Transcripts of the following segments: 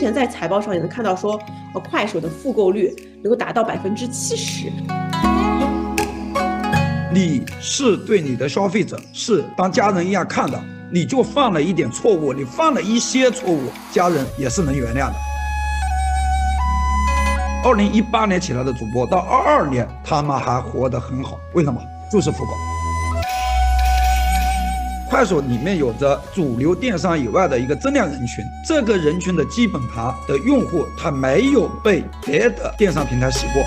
前在财报上也能看到说，呃，快手的复购率能够达到百分之七十。你是对你的消费者是当家人一样看的，你就犯了一点错误，你犯了一些错误，家人也是能原谅的。二零一八年起来的主播，到二二年他们还活得很好，为什么？就是复购。快手里面有着主流电商以外的一个增量人群，这个人群的基本盘的用户，他没有被别的电商平台洗过。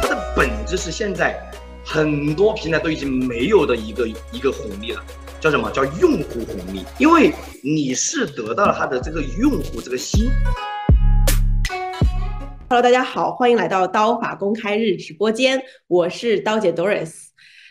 它的本质是现在很多平台都已经没有的一个一个红利了，叫什么叫用户红利？因为你是得到了他的这个用户这个心。Hello，大家好，欢迎来到刀法公开日直播间，我是刀姐 Doris。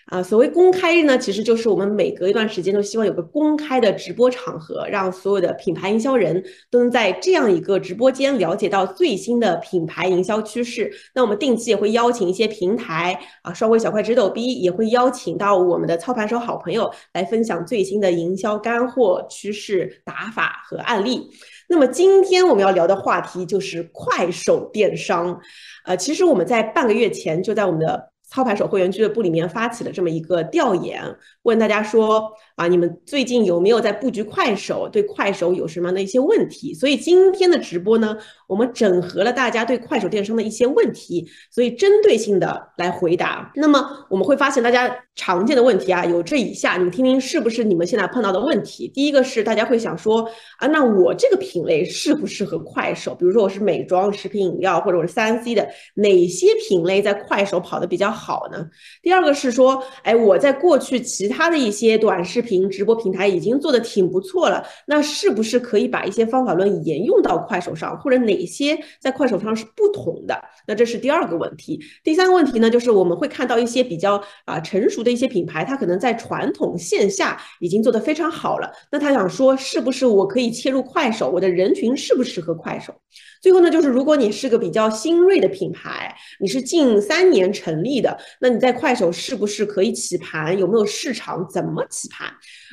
啊，所谓公开日呢，其实就是我们每隔一段时间都希望有个公开的直播场合，让所有的品牌营销人都能在这样一个直播间了解到最新的品牌营销趋势。那我们定期也会邀请一些平台啊，双微小快直抖逼也会邀请到我们的操盘手好朋友来分享最新的营销干货、趋势打法和案例。那么今天我们要聊的话题就是快手电商。呃，其实我们在半个月前就在我们的。操盘手会员俱乐部里面发起的这么一个调研，问大家说啊，你们最近有没有在布局快手？对快手有什么样的一些问题？所以今天的直播呢，我们整合了大家对快手电商的一些问题，所以针对性的来回答。那么我们会发现大家常见的问题啊，有这以下，你们听听是不是你们现在碰到的问题？第一个是大家会想说啊，那我这个品类适不适合快手？比如说我是美妆、食品饮料，或者我是三 C 的，哪些品类在快手跑的比较好？好呢。第二个是说，哎，我在过去其他的一些短视频直播平台已经做的挺不错了，那是不是可以把一些方法论沿用到快手上，或者哪些在快手上是不同的？那这是第二个问题。第三个问题呢，就是我们会看到一些比较啊成熟的一些品牌，它可能在传统线下已经做得非常好了，那他想说，是不是我可以切入快手？我的人群适不适合快手？最后呢，就是如果你是个比较新锐的品牌，你是近三年成立的，那你在快手是不是可以起盘？有没有市场？怎么起盘？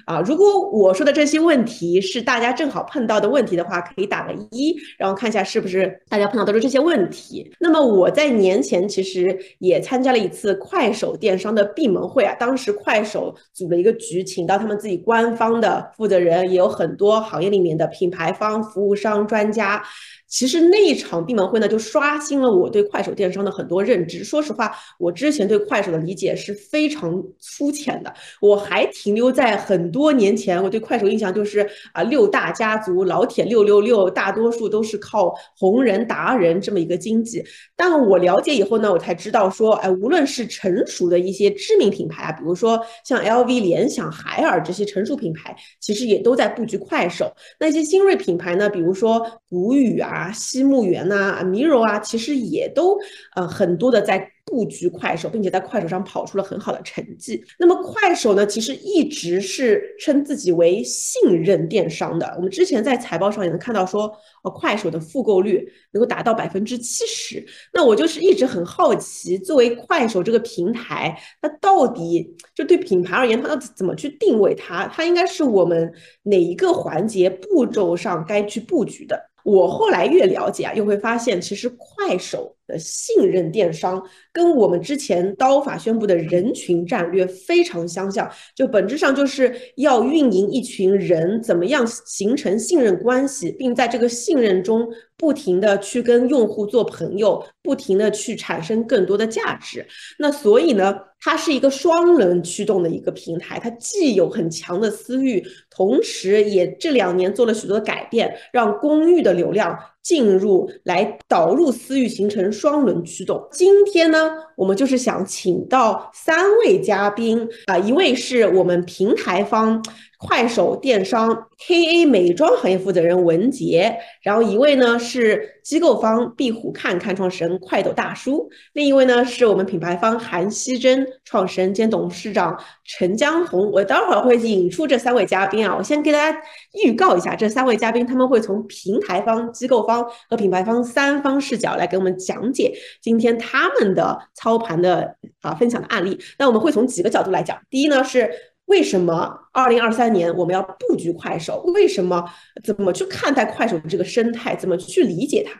啊，如果我说的这些问题是大家正好碰到的问题的话，可以打个一，然后看一下是不是大家碰到都是这些问题。那么我在年前其实也参加了一次快手电商的闭门会啊，当时快手组了一个局，请到他们自己官方的负责人，也有很多行业里面的品牌方、服务商、专家。其实那一场闭门会呢，就刷新了我对快手电商的很多认知。说实话，我之前对快手的理解是非常粗浅的，我还停留在很多年前，我对快手印象就是啊，六大家族、老铁六六六，大多数都是靠红人达人这么一个经济。但我了解以后呢，我才知道说，哎，无论是成熟的一些知名品牌啊，比如说像 LV、联想、海尔这些成熟品牌，其实也都在布局快手。那些新锐品牌呢，比如说古语啊。啊，西木源呐，米柔啊，其实也都呃很多的在布局快手，并且在快手上跑出了很好的成绩。那么快手呢，其实一直是称自己为信任电商的。我们之前在财报上也能看到说，呃，快手的复购率能够达到百分之七十。那我就是一直很好奇，作为快手这个平台，它到底就对品牌而言，它要怎么去定位它？它应该是我们哪一个环节步骤上该去布局的？我后来越了解啊，又会发现，其实快手。的信任电商跟我们之前刀法宣布的人群战略非常相像，就本质上就是要运营一群人，怎么样形成信任关系，并在这个信任中不停的去跟用户做朋友，不停的去产生更多的价值。那所以呢，它是一个双轮驱动的一个平台，它既有很强的私域，同时也这两年做了许多改变，让公域的流量。进入来导入私域，形成双轮驱动。今天呢，我们就是想请到三位嘉宾啊，一位是我们平台方。快手电商 KA 美妆行业负责人文杰，然后一位呢是机构方壁虎看看创始人快斗大叔，另一位呢是我们品牌方韩熙珍创始人兼董事长陈江红。我待会儿会引出这三位嘉宾啊，我先给大家预告一下，这三位嘉宾他们会从平台方、机构方和品牌方三方视角来给我们讲解今天他们的操盘的啊分享的案例。那我们会从几个角度来讲，第一呢是。为什么二零二三年我们要布局快手？为什么怎么去看待快手的这个生态？怎么去理解它？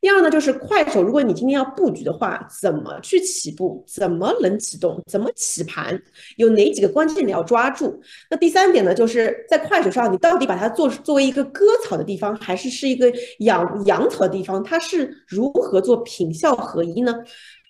第二呢，就是快手，如果你今天要布局的话，怎么去起步？怎么能启动？怎么起盘？有哪几个关键你要抓住？那第三点呢，就是在快手上，你到底把它做作为一个割草的地方，还是是一个养养草的地方？它是如何做品效合一呢？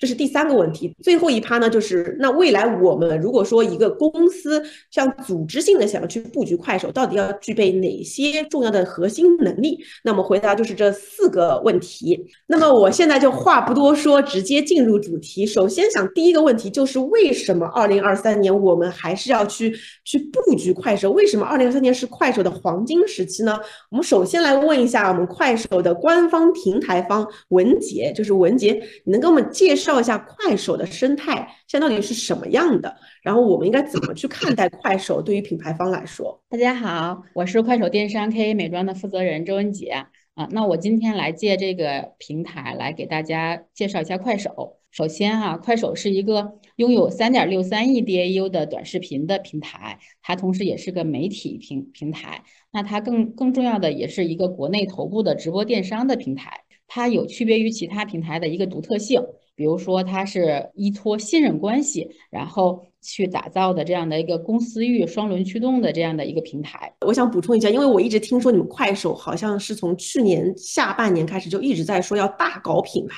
这是第三个问题，最后一趴呢，就是那未来我们如果说一个公司像组织性的想要去布局快手，到底要具备哪些重要的核心能力？那么回答就是这四个问题。那么我现在就话不多说，直接进入主题。首先想第一个问题就是为什么二零二三年我们还是要去去布局快手？为什么二零二三年是快手的黄金时期呢？我们首先来问一下我们快手的官方平台方文杰，就是文杰，你能给我们介绍？一下快手的生态现在到底是什么样的？然后我们应该怎么去看待快手？对于品牌方来说，大家好，我是快手电商 KA 美妆的负责人周文杰啊。那我今天来借这个平台来给大家介绍一下快手。首先哈，快手是一个拥有三点六三亿 DAU 的短视频的平台，它同时也是个媒体平平台。那它更更重要的也是一个国内头部的直播电商的平台。它有区别于其他平台的一个独特性。比如说，它是依托信任关系，然后去打造的这样的一个公司域双轮驱动的这样的一个平台。我想补充一下，因为我一直听说你们快手好像是从去年下半年开始就一直在说要大搞品牌，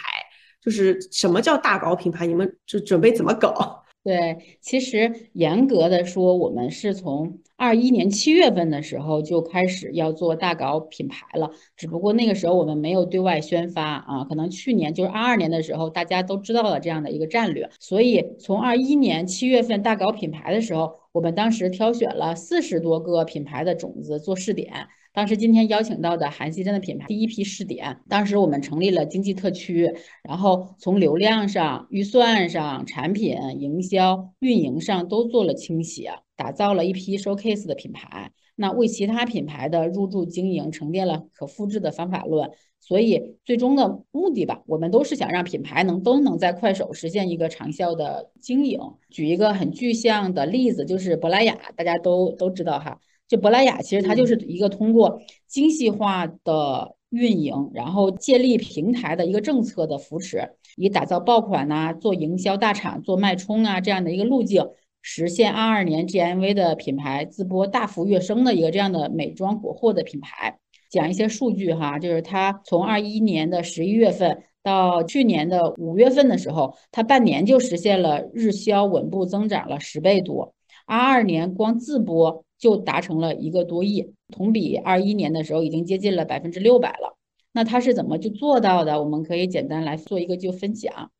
就是什么叫大搞品牌？你们就准备怎么搞？对，其实严格的说，我们是从二一年七月份的时候就开始要做大搞品牌了，只不过那个时候我们没有对外宣发啊。可能去年就是二二年的时候，大家都知道了这样的一个战略，所以从二一年七月份大搞品牌的时候，我们当时挑选了四十多个品牌的种子做试点。当时今天邀请到的韩熙真的品牌第一批试点，当时我们成立了经济特区，然后从流量上、预算上、产品营销、运营上都做了清洗，打造了一批 showcase 的品牌。那为其他品牌的入驻经营沉淀了可复制的方法论。所以最终的目的吧，我们都是想让品牌能都能在快手实现一个长效的经营。举一个很具象的例子，就是珀莱雅，大家都都知道哈。就珀莱雅其实它就是一个通过精细化的运营，然后建立平台的一个政策的扶持，以打造爆款呐、做营销大厂、做脉冲啊这样的一个路径，实现二二年 GMV 的品牌自播大幅跃升的一个这样的美妆国货的品牌。讲一些数据哈，就是它从二一年的十一月份到去年的五月份的时候，它半年就实现了日销稳步增长了十倍多。二二年光自播。就达成了一个多亿，同比二一年的时候已经接近了百分之六百了。那他是怎么就做到的？我们可以简单来做一个就分享。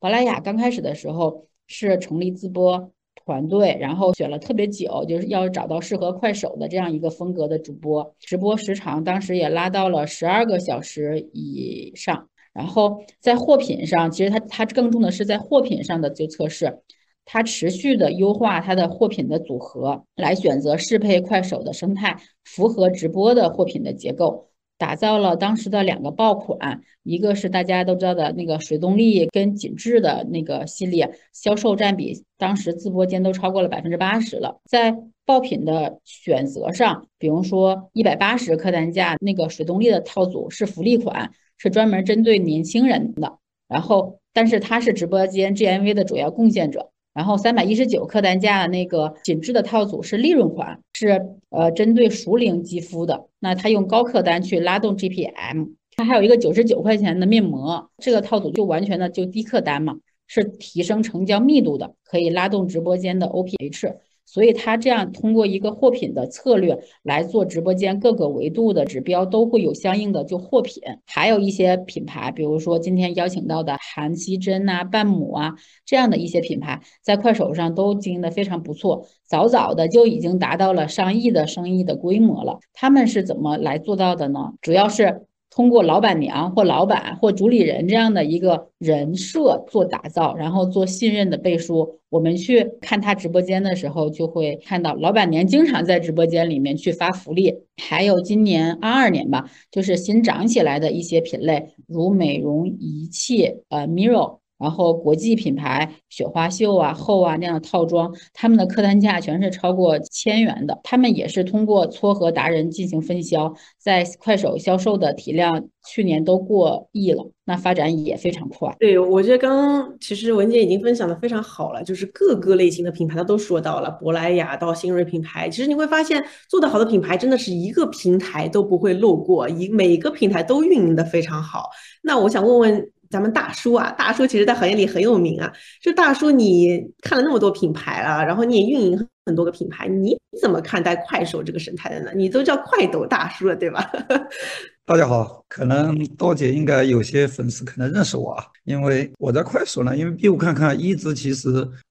珀莱雅刚开始的时候是成立自播团队，然后选了特别久，就是要找到适合快手的这样一个风格的主播，直播时长当时也拉到了十二个小时以上。然后在货品上，其实它它更重的是在货品上的就测试。它持续的优化它的货品的组合，来选择适配快手的生态，符合直播的货品的结构，打造了当时的两个爆款，一个是大家都知道的那个水动力跟紧致的那个系列，销售占比当时自播间都超过了百分之八十了。在爆品的选择上，比如说一百八十客单价那个水动力的套组是福利款，是专门针对年轻人的，然后但是它是直播间 GMV 的主要贡献者。然后三百一十九客单价的那个紧致的套组是利润款，是呃针对熟龄肌肤的。那它用高客单去拉动 GPM。它还有一个九十九块钱的面膜，这个套组就完全的就低客单嘛，是提升成交密度的，可以拉动直播间的 OPH。所以它这样通过一个货品的策略来做直播间各个维度的指标都会有相应的就货品，还有一些品牌，比如说今天邀请到的韩熙贞呐、半亩啊这样的一些品牌，在快手上都经营的非常不错，早早的就已经达到了上亿的生意的规模了。他们是怎么来做到的呢？主要是。通过老板娘或老板或主理人这样的一个人设做打造，然后做信任的背书。我们去看他直播间的时候，就会看到老板娘经常在直播间里面去发福利。还有今年二二年吧，就是新涨起来的一些品类，如美容仪器，呃，mirror。然后国际品牌雪花秀啊、后啊那样的套装，他们的客单价全是超过千元的。他们也是通过撮合达人进行分销，在快手销售的体量去年都过亿了，那发展也非常快。对，我觉得刚刚其实文姐已经分享的非常好了，就是各个类型的品牌她都说到了，珀莱雅到新锐品牌，其实你会发现做得好的品牌真的是一个平台都不会漏过，一每个平台都运营的非常好。那我想问问。咱们大叔啊，大叔其实在行业里很有名啊。就大叔，你看了那么多品牌了，然后你也运营很多个品牌，你怎么看待快手这个生态的呢？你都叫快抖大叔了，对吧？大家好，可能刀姐应该有些粉丝可能认识我啊，因为我在快手呢，因为闭户看看一直其实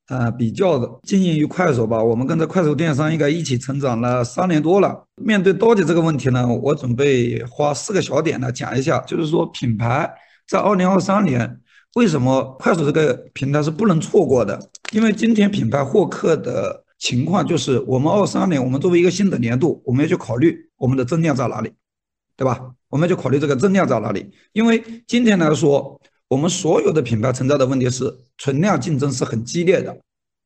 呃比较的经营于快手吧，我们跟着快手电商应该一起成长了三年多了。面对刀姐这个问题呢，我准备花四个小点呢讲一下，就是说品牌。在二零二三年，为什么快手这个平台是不能错过的？因为今天品牌获客的情况就是，我们二三年，我们作为一个新的年度，我们要去考虑我们的增量在哪里，对吧？我们要去考虑这个增量在哪里。因为今天来说，我们所有的品牌存在的问题是存量竞争是很激烈的，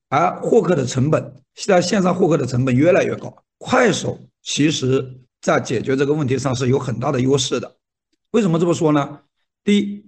而获客的成本现在线上获客的成本越来越高。快手其实在解决这个问题上是有很大的优势的。为什么这么说呢？第一，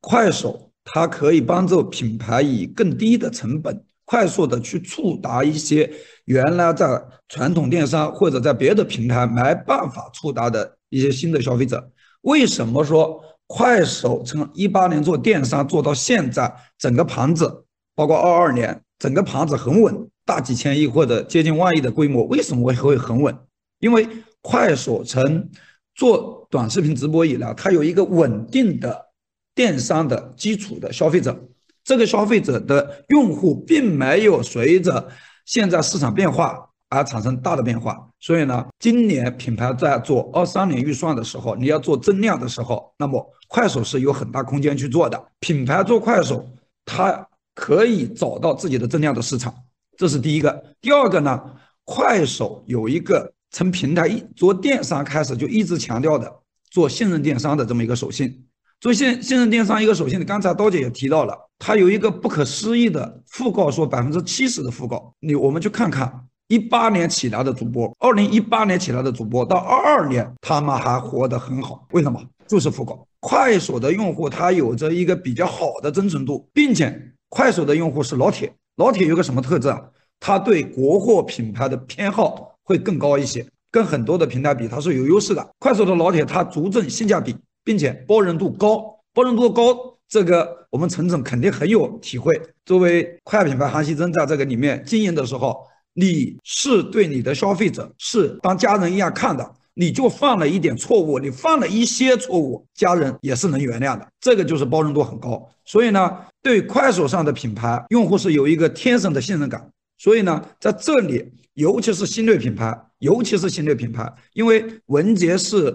快手它可以帮助品牌以更低的成本，快速的去触达一些原来在传统电商或者在别的平台没办法触达的一些新的消费者。为什么说快手从一八年做电商做到现在，整个盘子包括二二年，整个盘子很稳，大几千亿或者接近万亿的规模，为什么会会很稳？因为快手从做短视频直播以来，它有一个稳定的电商的基础的消费者，这个消费者的用户并没有随着现在市场变化而产生大的变化。所以呢，今年品牌在做二三年预算的时候，你要做增量的时候，那么快手是有很大空间去做的。品牌做快手，它可以找到自己的增量的市场，这是第一个。第二个呢，快手有一个。从平台一做电商开始就一直强调的做信任电商的这么一个属性，做信信任电商一个属性，刚才刀姐也提到了，它有一个不可思议的复购，说百分之七十的复购。你我们去看看一八年起来的主播，二零一八年起来的主播，到二二年他们还活得很好，为什么？就是复购。快手的用户他有着一个比较好的增存度，并且快手的用户是老铁，老铁有个什么特质啊？他对国货品牌的偏好。会更高一些，跟很多的平台比，它是有优势的。快手的老铁，它足证性价比，并且包容度高，包容度高，这个我们陈总肯定很有体会。作为快品牌韩熙珍在这个里面经营的时候，你是对你的消费者是当家人一样看的，你就犯了一点错误，你犯了一些错误，家人也是能原谅的。这个就是包容度很高。所以呢，对快手上的品牌用户是有一个天生的信任感。所以呢，在这里。尤其是新锐品牌，尤其是新锐品牌，因为文杰是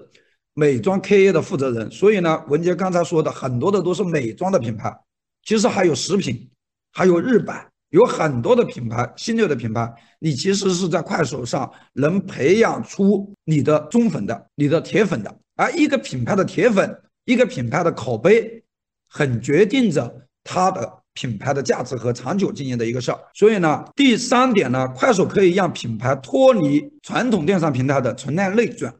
美妆 KA 的负责人，所以呢，文杰刚才说的很多的都是美妆的品牌，其实还有食品，还有日版，有很多的品牌，新锐的品牌，你其实是在快手上能培养出你的忠粉的，你的铁粉的，而一个品牌的铁粉，一个品牌的口碑，很决定着它的。品牌的价值和长久经营的一个事儿，所以呢，第三点呢，快手可以让品牌脱离传统电商平台的存量内卷，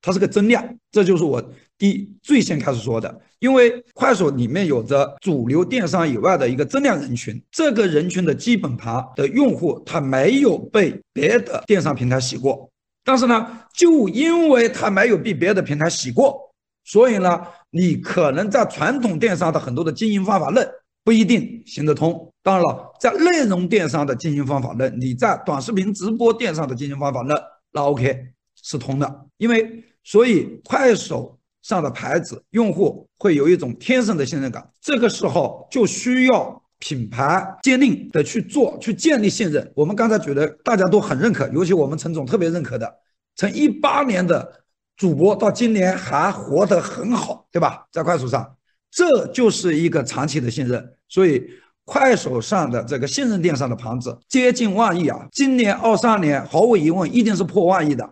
它是个增量，这就是我第最先开始说的。因为快手里面有着主流电商以外的一个增量人群，这个人群的基本盘的用户，他没有被别的电商平台洗过，但是呢，就因为他没有被别的平台洗过，所以呢，你可能在传统电商的很多的经营方法论。不一定行得通。当然了，在内容电商的经营方法论，你在短视频直播电商的经营方法论，那 OK 是通的。因为所以快手上的牌子用户会有一种天生的信任感，这个时候就需要品牌坚定的去做，去建立信任。我们刚才觉得大家都很认可，尤其我们陈总特别认可的，从一八年的主播到今年还活得很好，对吧？在快手上。这就是一个长期的信任，所以快手上的这个信任电商的盘子接近万亿啊！今年二三年毫无疑问一定是破万亿的，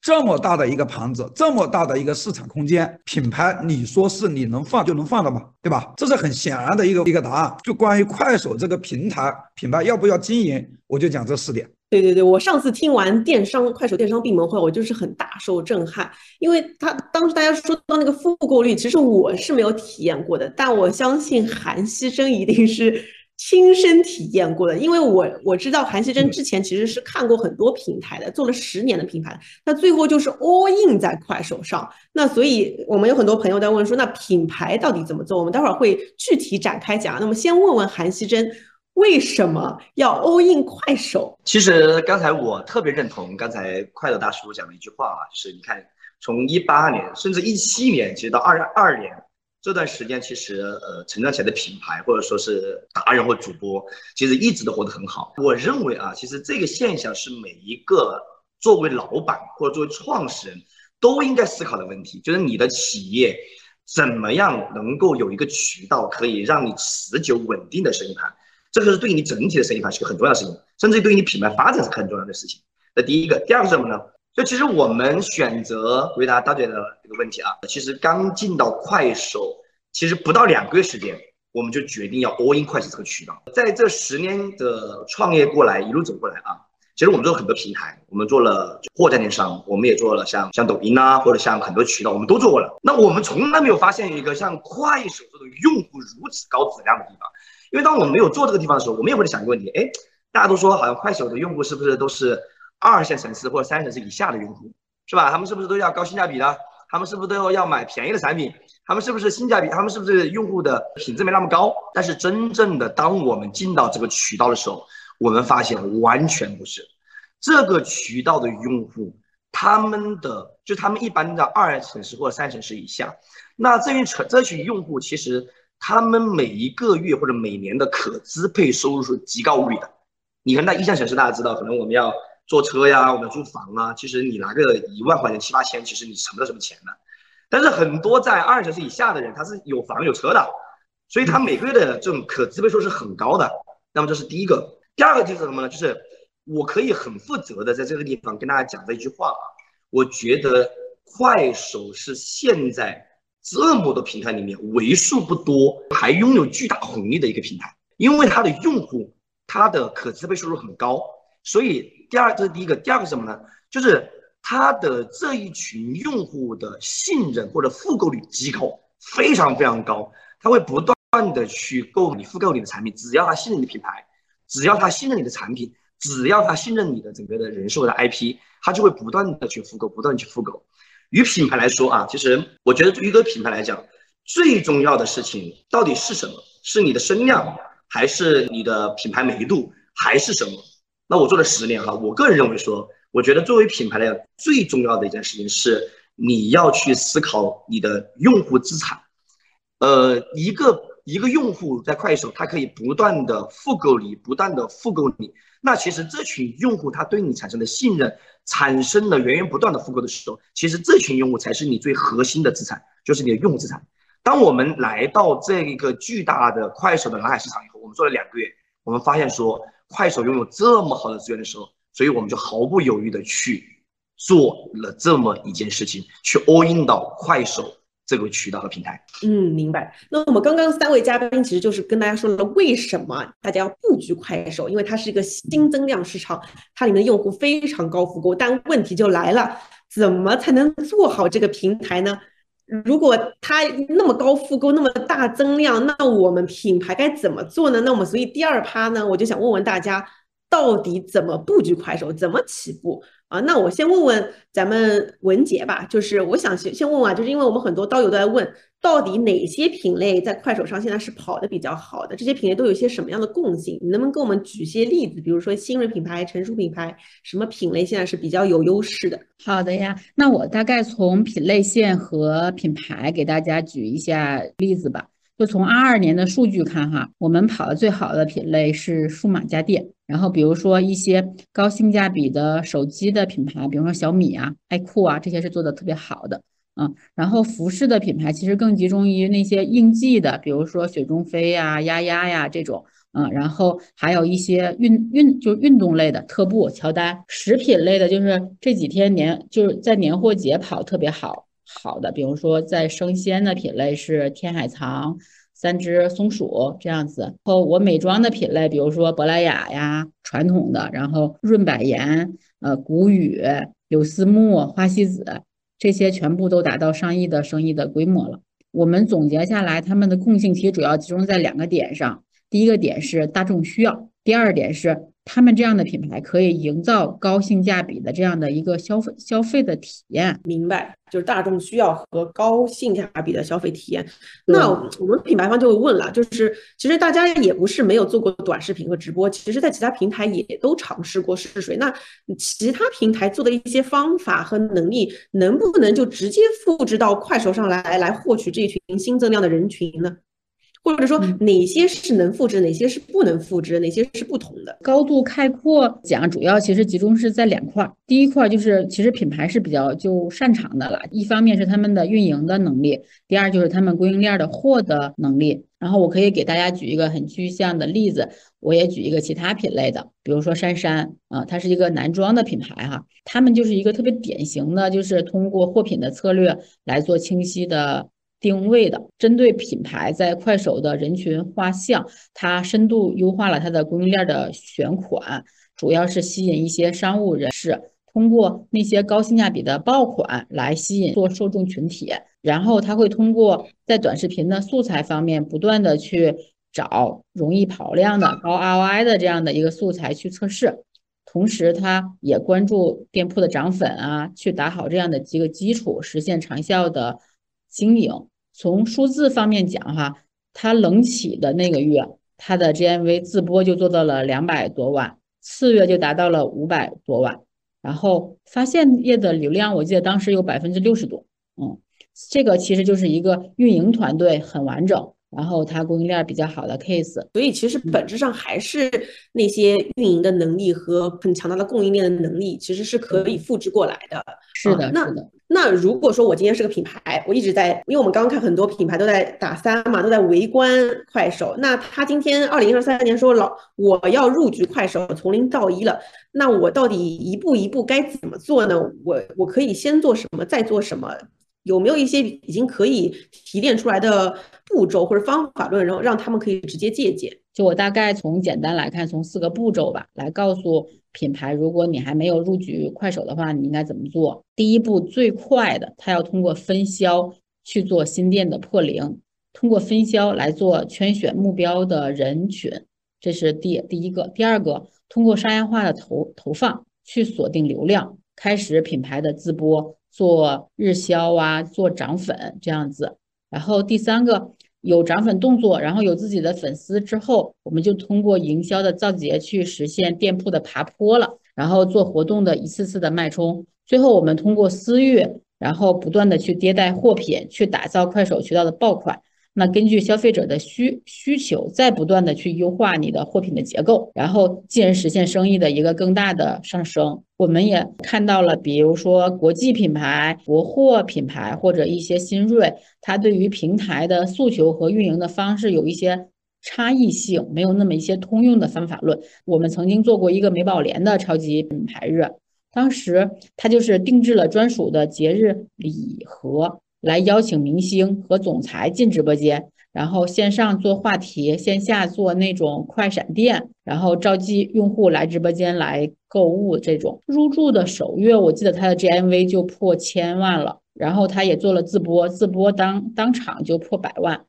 这么大的一个盘子，这么大的一个市场空间，品牌你说是你能放就能放的吗？对吧？这是很显然的一个一个答案。就关于快手这个平台，品牌要不要经营，我就讲这四点。对对对，我上次听完电商快手电商闭门会，我就是很大受震撼，因为他当时大家说到那个复购率，其实我是没有体验过的，但我相信韩熙珍一定是亲身体验过的，因为我我知道韩熙珍之前其实是看过很多平台的，做了十年的品牌，那最后就是 all in 在快手上，那所以我们有很多朋友在问说，那品牌到底怎么做？我们待会儿会具体展开讲。那么先问问韩熙珍。为什么要 all in 快手？其实刚才我特别认同刚才快乐大叔讲的一句话啊，就是你看，从一八年甚至一七年，其实到二二年这段时间，其实呃成长起来的品牌或者说是达人或主播，其实一直都活得很好。我认为啊，其实这个现象是每一个作为老板或者作为创始人都应该思考的问题，就是你的企业怎么样能够有一个渠道可以让你持久稳定的生意盘。这个是对于你整体的生意盘是个很重要的事情，甚至对于你品牌发展是很重要的事情。那第一个，第二个是什么呢？就其实我们选择回答大家的这个问题啊，其实刚进到快手，其实不到两个月时间，我们就决定要 all in 快手这个渠道。在这十年的创业过来，一路走过来啊，其实我们做了很多平台，我们做了货站电商，我们也做了像像抖音啊，或者像很多渠道，我们都做过了。那我们从来没有发现一个像快手这种用户如此高质量的地方。因为当我们没有做这个地方的时候，我们也会想一个问题：哎，大家都说好像快手的用户是不是都是二线城市或者三线城市以下的用户，是吧？他们是不是都要高性价比的？他们是不是都要买便宜的产品？他们是不是性价比？他们是不是用户的品质没那么高？但是真正的当我们进到这个渠道的时候，我们发现完全不是这个渠道的用户，他们的就他们一般的二线城市或者三线城市以下，那这群这群用户其实。他们每一个月或者每年的可支配收入是极高无比的。你看，那一线城市大家知道，可能我们要坐车呀，我们要租房啊，其实你拿个一万块钱七八千，其实你存不到什么钱的。但是很多在二线城市以下的人，他是有房有车的，所以他每个月的这种可支配收入是很高的。那么这是第一个，第二个就是什么呢？就是我可以很负责的在这个地方跟大家讲这一句话啊，我觉得快手是现在。这么多平台里面，为数不多还拥有巨大红利的一个平台，因为它的用户，它的可支配收入很高，所以第二这是第一个，第二个什么呢？就是它的这一群用户的信任或者复购率极高，非常非常高，他会不断的去购你复购你的产品，只要他信任你的品牌，只要他信任你的产品，只要他信任你的整个的人设的 IP，他就会不断的去复购，不断去复购。与品牌来说啊，其实我觉得对于一个品牌来讲，最重要的事情到底是什么？是你的声量，还是你的品牌美誉度，还是什么？那我做了十年哈，我个人认为说，我觉得作为品牌来讲，最重要的一件事情是你要去思考你的用户资产。呃，一个一个用户在快手，他可以不断的复购你，不断的复购你。那其实这群用户他对你产生的信任。产生了源源不断的复购的时候，其实这群用户才是你最核心的资产，就是你的用户资产。当我们来到这一个巨大的快手的蓝海市场以后，我们做了两个月，我们发现说快手拥有这么好的资源的时候，所以我们就毫不犹豫的去做了这么一件事情，去 all in 到快手。这个渠道和平台，嗯，明白。那我们刚刚三位嘉宾其实就是跟大家说了，为什么大家要布局快手？因为它是一个新增量市场，它里面的用户非常高复购。但问题就来了，怎么才能做好这个平台呢？如果它那么高复购，那么大增量，那我们品牌该怎么做呢？那我们所以第二趴呢，我就想问问大家，到底怎么布局快手，怎么起步？啊，那我先问问咱们文杰吧，就是我想先先问问啊，就是因为我们很多刀友都在问，到底哪些品类在快手上现在是跑的比较好的？这些品类都有些什么样的共性？你能不能给我们举些例子？比如说新锐品牌、成熟品牌，什么品类现在是比较有优势的？好的呀，那我大概从品类线和品牌给大家举一下例子吧。就从二二年的数据看哈，我们跑的最好的品类是数码家电。然后比如说一些高性价比的手机的品牌，比如说小米啊、爱酷啊，这些是做的特别好的。嗯，然后服饰的品牌其实更集中于那些应季的，比如说雪中飞呀、丫丫呀这种，嗯，然后还有一些运运就是运动类的特步、乔丹，食品类的就是这几天年就是在年货节跑特别好好的，比如说在生鲜的品类是天海藏、三只松鼠这样子。然后我美妆的品类，比如说珀莱雅呀，传统的，然后润百颜、呃谷雨、柳丝木、花西子这些全部都达到上亿的生意的规模了。我们总结下来，他们的共性其实主要集中在两个点上。第一个点是大众需要，第二点是他们这样的品牌可以营造高性价比的这样的一个消费消费的体验。明白，就是大众需要和高性价比的消费体验。那我们品牌方就会问了，就是其实大家也不是没有做过短视频和直播，其实在其他平台也都尝试过试水。那其他平台做的一些方法和能力，能不能就直接复制到快手上来，来获取这一群新增量的人群呢？或者说哪些是能复制，哪些是不能复制，哪些是不同的？高度概括讲，主要其实集中是在两块儿。第一块就是其实品牌是比较就擅长的了，一方面是他们的运营的能力，第二就是他们供应链的货的能力。然后我可以给大家举一个很具象的例子，我也举一个其他品类的，比如说杉杉啊，它是一个男装的品牌哈，他们就是一个特别典型的，就是通过货品的策略来做清晰的。定位的，针对品牌在快手的人群画像，它深度优化了它的供应链的选款，主要是吸引一些商务人士，通过那些高性价比的爆款来吸引做受众群体，然后他会通过在短视频的素材方面不断的去找容易跑量的高 ROI 的这样的一个素材去测试，同时他也关注店铺的涨粉啊，去打好这样的几个基础，实现长效的。经营从数字方面讲哈，它冷起的那个月，它的 GMV 自播就做到了两百多万，次月就达到了五百多万，然后发现页的流量，我记得当时有百分之六十多，嗯，这个其实就是一个运营团队很完整。然后它供应链比较好的 case，所以其实本质上还是那些运营的能力和很强大的供应链的能力，其实是可以复制过来的。是的，那那如果说我今天是个品牌，我一直在，因为我们刚刚看很多品牌都在打三嘛，都在围观快手。那他今天二零二三年说老我要入局快手，从零到一了，那我到底一步一步该怎么做呢？我我可以先做什么，再做什么？有没有一些已经可以提炼出来的步骤或者方法论，然后让他们可以直接借鉴？就我大概从简单来看，从四个步骤吧，来告诉品牌，如果你还没有入局快手的话，你应该怎么做？第一步最快的，它要通过分销去做新店的破零，通过分销来做圈选目标的人群，这是第第一个。第二个，通过商业化的投投放去锁定流量，开始品牌的自播。做日销啊，做涨粉这样子，然后第三个有涨粉动作，然后有自己的粉丝之后，我们就通过营销的造节去实现店铺的爬坡了，然后做活动的一次次的脉冲，最后我们通过私域，然后不断的去迭代货品，去打造快手渠道的爆款。那根据消费者的需需求，再不断的去优化你的货品的结构，然后进而实现生意的一个更大的上升。我们也看到了，比如说国际品牌、国货品牌或者一些新锐，它对于平台的诉求和运营的方式有一些差异性，没有那么一些通用的方法论。我们曾经做过一个美宝莲的超级品牌日，当时它就是定制了专属的节日礼盒。来邀请明星和总裁进直播间，然后线上做话题，线下做那种快闪店，然后召集用户来直播间来购物。这种入驻的首月，我记得他的 GMV 就破千万了。然后他也做了自播，自播当当场就破百万。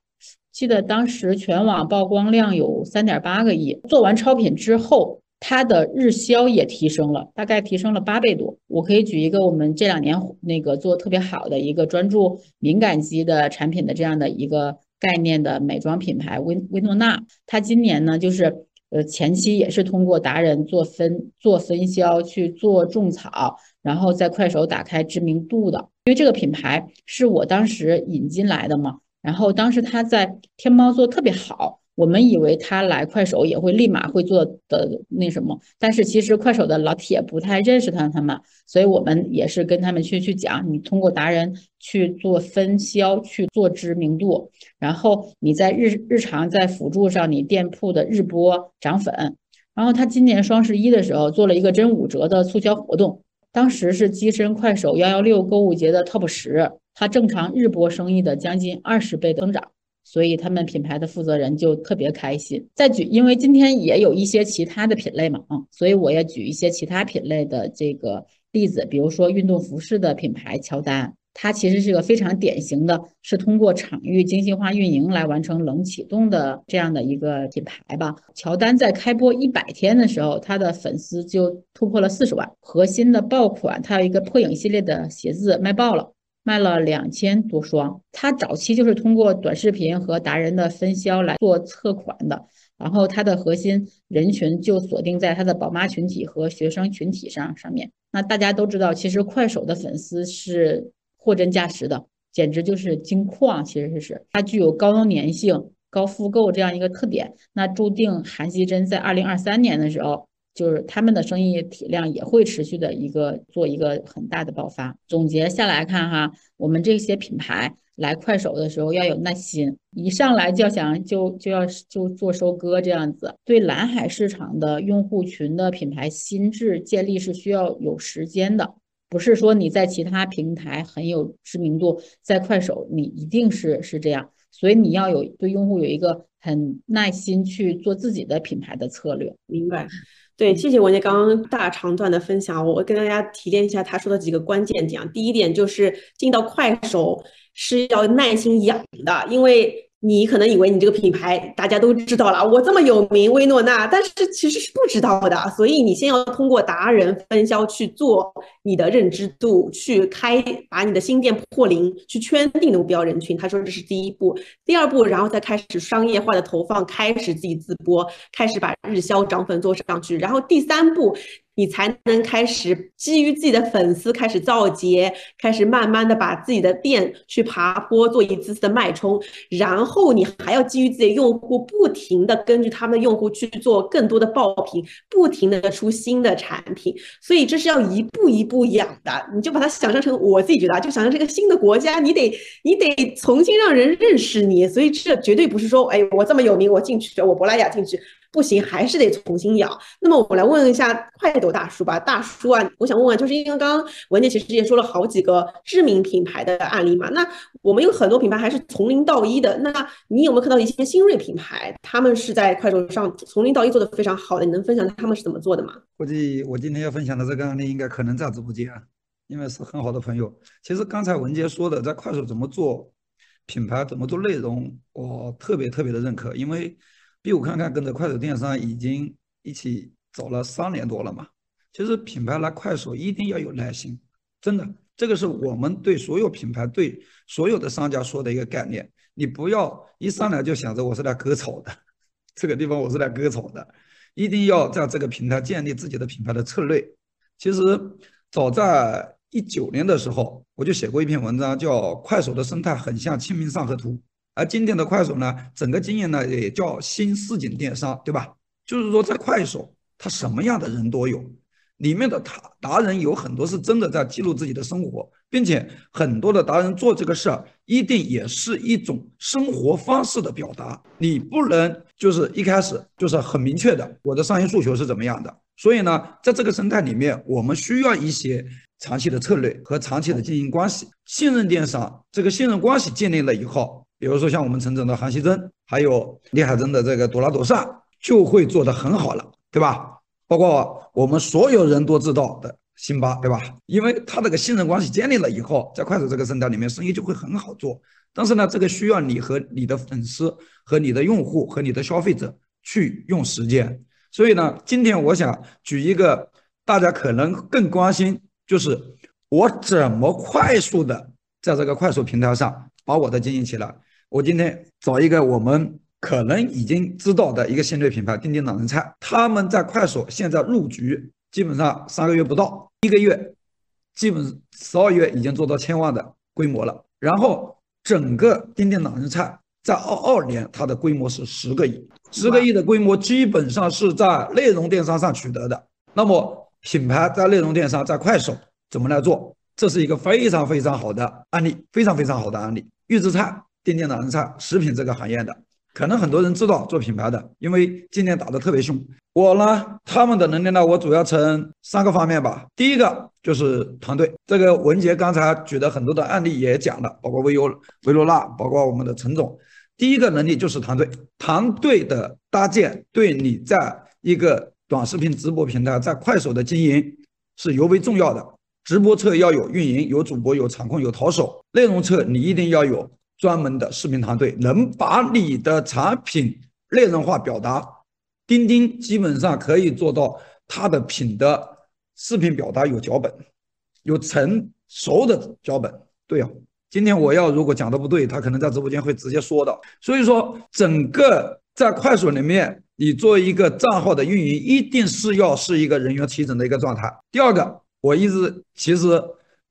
记得当时全网曝光量有三点八个亿。做完超品之后。它的日销也提升了，大概提升了八倍多。我可以举一个我们这两年那个做特别好的一个专注敏感肌的产品的这样的一个概念的美妆品牌薇薇诺娜，它今年呢就是呃前期也是通过达人做分做分销去做种草，然后在快手打开知名度的。因为这个品牌是我当时引进来的嘛，然后当时它在天猫做特别好。我们以为他来快手也会立马会做的那什么，但是其实快手的老铁不太认识他他们，所以我们也是跟他们去去讲，你通过达人去做分销去做知名度，然后你在日日常在辅助上你店铺的日播涨粉，然后他今年双十一的时候做了一个真五折的促销活动，当时是跻身快手幺幺六购物节的 top 十，他正常日播生意的将近二十倍的增长。所以他们品牌的负责人就特别开心。再举，因为今天也有一些其他的品类嘛，啊，所以我也举一些其他品类的这个例子。比如说运动服饰的品牌乔丹，它其实是个非常典型的，是通过场域精细化运营来完成冷启动的这样的一个品牌吧。乔丹在开播一百天的时候，它的粉丝就突破了四十万。核心的爆款，它有一个破影系列的鞋子卖爆了。卖了两千多双，他早期就是通过短视频和达人的分销来做测款的，然后他的核心人群就锁定在他的宝妈群体和学生群体上上面。那大家都知道，其实快手的粉丝是货真价实的，简直就是金矿，其实是它具有高粘性、高复购这样一个特点。那注定韩熙珍在二零二三年的时候。就是他们的生意体量也会持续的一个做一个很大的爆发。总结下来看哈，我们这些品牌来快手的时候要有耐心，一上来就要想就就要就做收割这样子。对蓝海市场的用户群的品牌心智建立是需要有时间的，不是说你在其他平台很有知名度，在快手你一定是是这样。所以你要有对用户有一个很耐心去做自己的品牌的策略。明白。对，谢谢文杰刚刚大长段的分享，我跟大家提炼一下他说的几个关键点。第一点就是进到快手是要耐心养的，因为。你可能以为你这个品牌大家都知道了，我这么有名，薇诺娜，但是其实是不知道的。所以你先要通过达人分销去做你的认知度，去开把你的新店破零，去圈定目标人群。他说这是第一步，第二步，然后再开始商业化的投放，开始自己自播，开始把日销涨粉做上去，然后第三步。你才能开始基于自己的粉丝开始造节，开始慢慢的把自己的店去爬坡，做一次次的脉冲，然后你还要基于自己的用户，不停的根据他们的用户去做更多的爆品，不停的出新的产品，所以这是要一步一步养的。你就把它想象成我自己觉得，就想象这个新的国家，你得你得重新让人认识你，所以这绝对不是说，哎，我这么有名，我进去，我珀莱雅进去。不行，还是得重新养。那么我来问一下快手大叔吧，大叔啊，我想问问，就是因为刚刚文姐其实也说了好几个知名品牌的案例嘛，那我们有很多品牌还是从零到一的，那你有没有看到一些新锐品牌，他们是在快手上从零到一做的非常好的？你能分享他们是怎么做的吗？估计我今天要分享的这个案例应该可能在直播间，啊因为是很好的朋友。其实刚才文杰说的在快手怎么做品牌，怎么做内容，我特别特别的认可，因为。比我看看跟着快手电商已经一起走了三年多了嘛。其实品牌来快手一定要有耐心，真的，这个是我们对所有品牌、对所有的商家说的一个概念。你不要一上来就想着我是来割草的，这个地方我是来割草的，一定要在这个平台建立自己的品牌的策略。其实早在一九年的时候，我就写过一篇文章，叫《快手的生态很像清明上河图》。而今天的快手呢，整个经验呢也叫新市井电商，对吧？就是说在快手，它什么样的人都有，里面的达达人有很多是真的在记录自己的生活，并且很多的达人做这个事儿，一定也是一种生活方式的表达。你不能就是一开始就是很明确的，我的商业诉求是怎么样的。所以呢，在这个生态里面，我们需要一些长期的策略和长期的经营关系。信任电商这个信任关系建立了以后。比如说像我们陈总的韩熙珍，还有李海珍的这个朵拉朵善，就会做得很好了，对吧？包括我们所有人都知道的辛巴，对吧？因为他这个信任关系建立了以后，在快手这个生态里面，生意就会很好做。但是呢，这个需要你和你的粉丝、和你的用户、和你的消费者去用时间。所以呢，今天我想举一个大家可能更关心，就是我怎么快速的在这个快手平台上把我的经营起来。我今天找一个我们可能已经知道的一个新锐品牌——丁丁懒人菜，他们在快手现在入局，基本上三个月不到，一个月，基本十二月已经做到千万的规模了。然后整个丁丁懒人菜在二二年它的规模是十个亿，十个亿的规模基本上是在内容电商上取得的。那么品牌在内容电商，在快手怎么来做？这是一个非常非常好的案例，非常非常好的案例。预制菜、电电脑人菜、食品这个行业的。可能很多人知道做品牌的，因为今年打得特别凶。我呢，他们的能力呢，我主要从三个方面吧。第一个就是团队，这个文杰刚才举的很多的案例也讲了，包括维优、维罗娜，包括我们的陈总。第一个能力就是团队，团队的搭建对你在一个短视频直播平台，在快手的经营是尤为重要的。直播侧要有运营，有主播，有场控，有淘手；内容侧你一定要有。专门的视频团队能把你的产品内容化表达，钉钉基本上可以做到它的品的视频表达有脚本，有成熟的脚本。对啊，今天我要如果讲的不对，他可能在直播间会直接说的。所以说，整个在快手里面，你做一个账号的运营，一定是要是一个人员齐整的一个状态。第二个，我一直其实，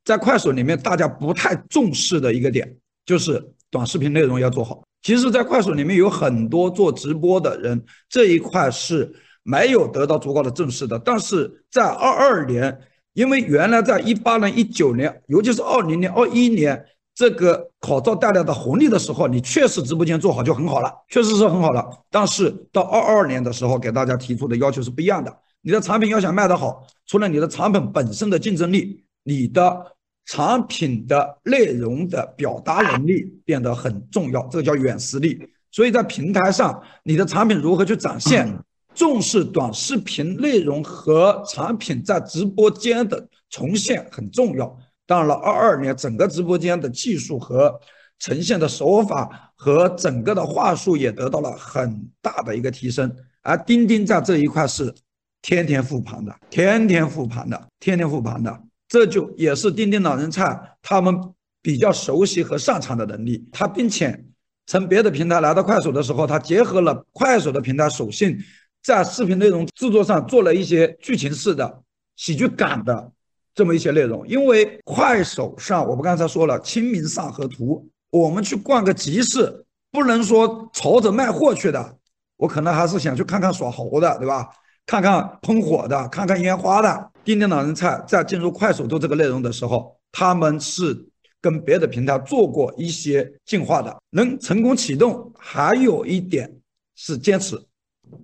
在快手里面大家不太重视的一个点就是。短视频内容要做好，其实，在快手里面有很多做直播的人，这一块是没有得到足够的重视的。但是在二二年，因为原来在一八年、一九年，尤其是二零年、二一年这个口罩带来的红利的时候，你确实直播间做好就很好了，确实是很好了。但是到二二年的时候，给大家提出的要求是不一样的。你的产品要想卖得好，除了你的产品本身的竞争力，你的。产品的内容的表达能力变得很重要，这个叫软实力。所以在平台上，你的产品如何去展现，重视短视频内容和产品在直播间的重现很重要。当然了，二二年整个直播间的技术和呈现的手法和整个的话术也得到了很大的一个提升。而钉钉在这一块是天天复盘的，天天复盘的，天天复盘的。这就也是钉钉老人菜他们比较熟悉和擅长的能力。他并且从别的平台来到快手的时候，他结合了快手的平台属性，在视频内容制作上做了一些剧情式的、喜剧感的这么一些内容。因为快手上，我们刚才说了，清明上河图，我们去逛个集市，不能说朝着卖货去的，我可能还是想去看看耍猴的，对吧？看看喷火的，看看烟花的。钉钉老人菜在进入快手做这个内容的时候，他们是跟别的平台做过一些进化的，能成功启动。还有一点是坚持，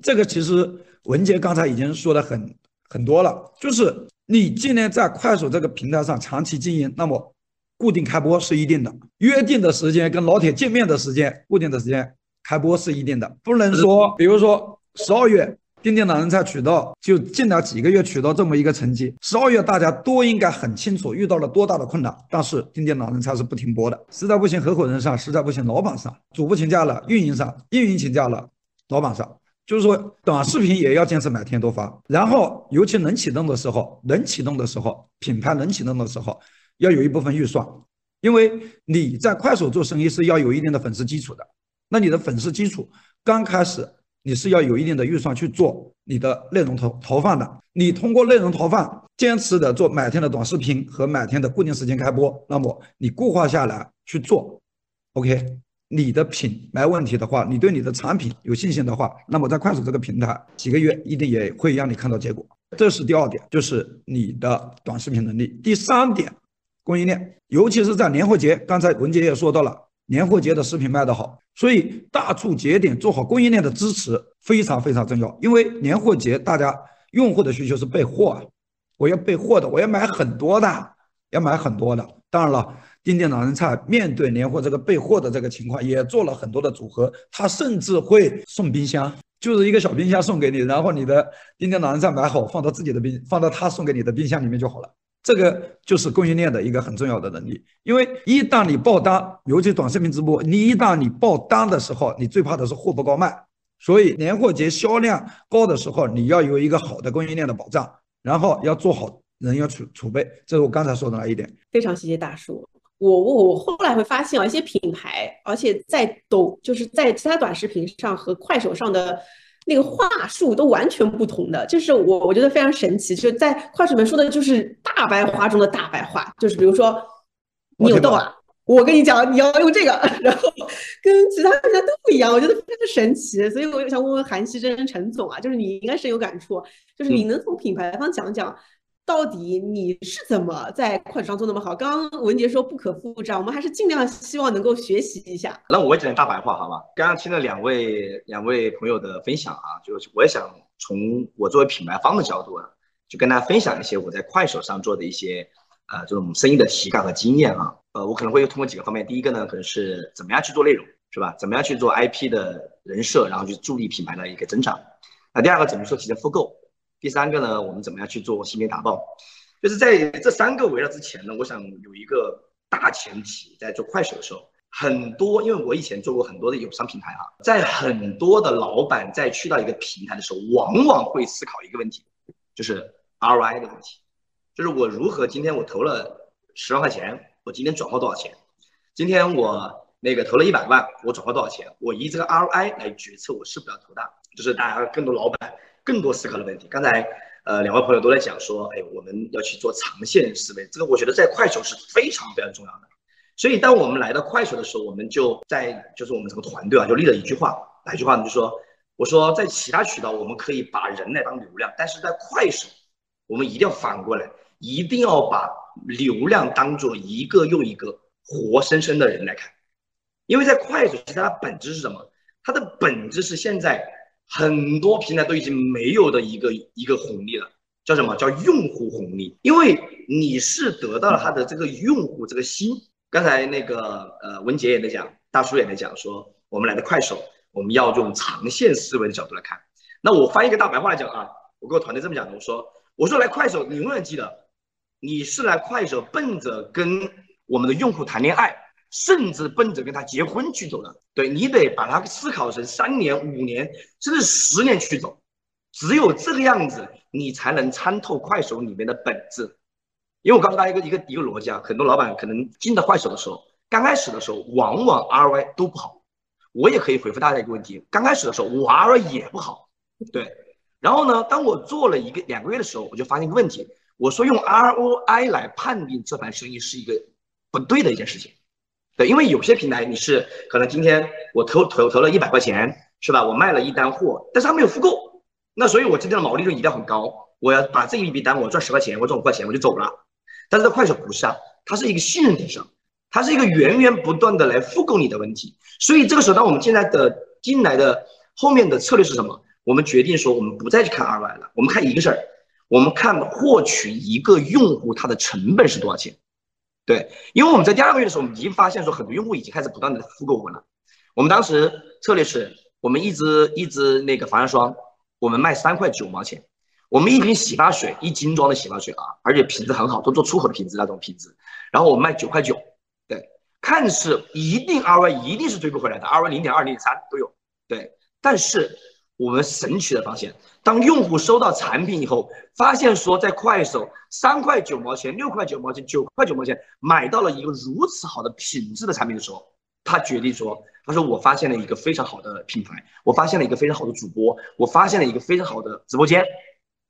这个其实文杰刚才已经说的很很多了，就是你今年在快手这个平台上长期经营，那么固定开播是一定的，约定的时间跟老铁见面的时间，固定的时间开播是一定的，不能说比如说十二月。钉钉懒人菜取到就近了几个月取到这么一个成绩，十二月大家都应该很清楚遇到了多大的困难，但是钉钉懒人菜是不停播的，实在不行合伙人上，实在不行老板上，主播请假了运营上，运营请假了老板上，就是说短视频也要坚持每天都发，然后尤其能启动的时候，能启动的时候，品牌能启动的时候，要有一部分预算，因为你在快手做生意是要有一定的粉丝基础的，那你的粉丝基础刚开始。你是要有一定的预算去做你的内容投投放的。你通过内容投放，坚持的做每天的短视频和每天的固定时间开播，那么你固化下来去做，OK，你的品没问题的话，你对你的产品有信心的话，那么在快手这个平台几个月一定也会让你看到结果。这是第二点，就是你的短视频能力。第三点，供应链，尤其是在年货节，刚才文杰也说到了。年货节的食品卖得好，所以大促节点做好供应链的支持非常非常重要。因为年货节大家用户的需求是备货，我要备货的，我要买很多的，要买很多的。当然了，钉钉老人菜面对年货这个备货的这个情况，也做了很多的组合，他甚至会送冰箱，就是一个小冰箱送给你，然后你的钉钉老人菜买好放到自己的冰，放到他送给你的冰箱里面就好了。这个就是供应链的一个很重要的能力，因为一旦你爆单，尤其短视频直播，你一旦你爆单的时候，你最怕的是货不够卖。所以年货节销量高的时候，你要有一个好的供应链的保障，然后要做好人员储储备。这是我刚才说的那一点。非常谢谢大叔。我我我后来会发现啊，一些品牌，而且在抖，就是在其他短视频上和快手上的。那个话术都完全不同的，就是我我觉得非常神奇，就是在快手里面说的就是大白话中的大白话，就是比如说你有痘啊，我跟你讲，你要用这个，然后跟其他人家都不一样，我觉得非常神奇。所以我就想问问韩熙真陈总啊，就是你应该深有感触，就是你能从品牌方讲讲，到底你是怎么在快手上做那么好？刚刚文杰说不可复制，我们还是尽量希望能够学习一下。那我也讲点大白话，好吧？刚刚听了两位两位朋友的分享啊，就是我也想从我作为品牌方的角度啊，就跟大家分享一些我在快手上做的一些。啊，这种生意的体感和经验啊，呃，我可能会通过几个方面。第一个呢，可能是怎么样去做内容，是吧？怎么样去做 IP 的人设，然后去助力品牌的一个增长。那第二个怎么说提前复购？第三个呢，我们怎么样去做新品打爆？就是在这三个围绕之前呢，我想有一个大前提，在做快手的时候，很多因为我以前做过很多的友商品牌啊，在很多的老板在去到一个平台的时候，往往会思考一个问题，就是 ROI 的问题。就是我如何今天我投了十万块钱，我今天转化多少钱？今天我那个投了一百万，我转化多少钱？我以这个 ROI 来决策我是不是要投大，就是大家更多老板更多思考的问题。刚才呃两位朋友都在讲说，哎，我们要去做长线思维，这个我觉得在快手是非常非常重要的。所以当我们来到快手的时候，我们就在就是我们整个团队啊，就立了一句话，哪句话呢？就说我说在其他渠道我们可以把人来当流量，但是在快手我们一定要反过来。一定要把流量当做一个又一个活生生的人来看，因为在快手，其实它本质是什么？它的本质是现在很多平台都已经没有的一个一个红利了，叫什么叫用户红利？因为你是得到了他的这个用户这个心。刚才那个呃文杰也在讲，大叔也在讲，说我们来的快手，我们要用长线思维的角度来看。那我翻一个大白话来讲啊，我跟我团队这么讲的，我说我说来快手，你永远记得。你是来快手奔着跟我们的用户谈恋爱，甚至奔着跟他结婚去走的。对你得把它思考成三年、五年，甚至十年去走。只有这个样子，你才能参透快手里面的本质。因为我告诉大家一个一个一个逻辑啊，很多老板可能进到快手的时候，刚开始的时候往往 ROI 都不好。我也可以回复大家一个问题：刚开始的时候我 ROI 也不好。对，然后呢，当我做了一个两个月的时候，我就发现一个问题。我说用 ROI 来判定这盘生意是一个不对的一件事情，对，因为有些平台你是可能今天我投投投了一百块钱，是吧？我卖了一单货，但是它没有复购，那所以我今天的毛利润一定要很高，我要把这一笔单我赚十块钱，我赚五块钱我就走了。但是在快手不是啊，它是一个信任电商，它是一个源源不断的来复购你的问题。所以这个时候，当我们进来的进来的后面的策略是什么？我们决定说，我们不再去看 ROI 了，我们看一个事儿。我们看获取一个用户，它的成本是多少钱？对，因为我们在第二个月的时候，我们已经发现说，很多用户已经开始不断的复购我们了。我们当时策略是，我们一支一支那个防晒霜，我们卖三块九毛钱；我们一瓶洗发水，一斤装的洗发水啊，而且品质很好，都做出口的品质那种品质，然后我们卖九块九。对，看似一定 ROI 一定是追不回来的，ROI 零点二、零点三都有。对，但是。我们神奇的发现，当用户收到产品以后，发现说在快手三块九毛钱、六块九毛钱、九块九毛钱买到了一个如此好的品质的产品的时候，他决定说：“他说我发现了一个非常好的品牌，我发现了一个非常好的主播，我发现了一个非常好的直播间。”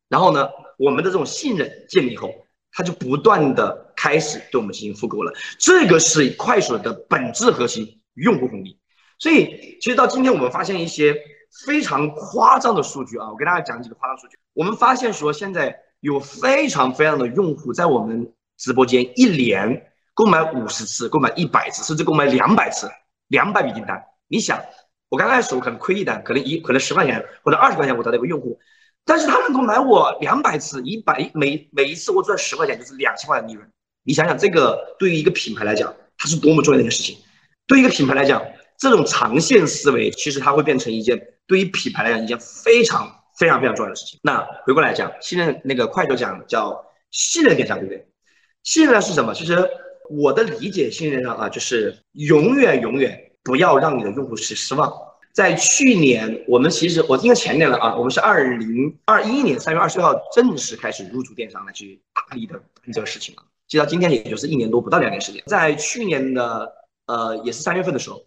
然后呢，我们的这种信任建立以后，他就不断的开始对我们进行复购了。这个是快手的本质核心，用户红利。所以，其实到今天我们发现一些。非常夸张的数据啊！我给大家讲几个夸张数据。我们发现说，现在有非常非常的用户在我们直播间一年购买五十次、购买一百次，甚至购买两百次、两百笔订单。你想，我刚开始我可能亏一单，可能一可能十块钱或者二十块钱我得到一个用户，但是他能够买我两百次、一百每每一次我赚十块钱，就是两千块的利润。你想想，这个对于一个品牌来讲，它是多么重要的一件事情。对于一个品牌来讲，这种长线思维其实它会变成一件。对于品牌来讲，一件非常非常非常重要的事情。那回过来讲，信任那个快手讲叫信任电商，对不对？信任是什么？其实我的理解，信任上啊，就是永远永远不要让你的用户是失望。在去年，我们其实我应该前年了啊，我们是二零二一年三月二十六号正式开始入驻电商来去大力的干这个事情了。其实到今天也就是一年多，不到两年时间。在去年的呃，也是三月份的时候。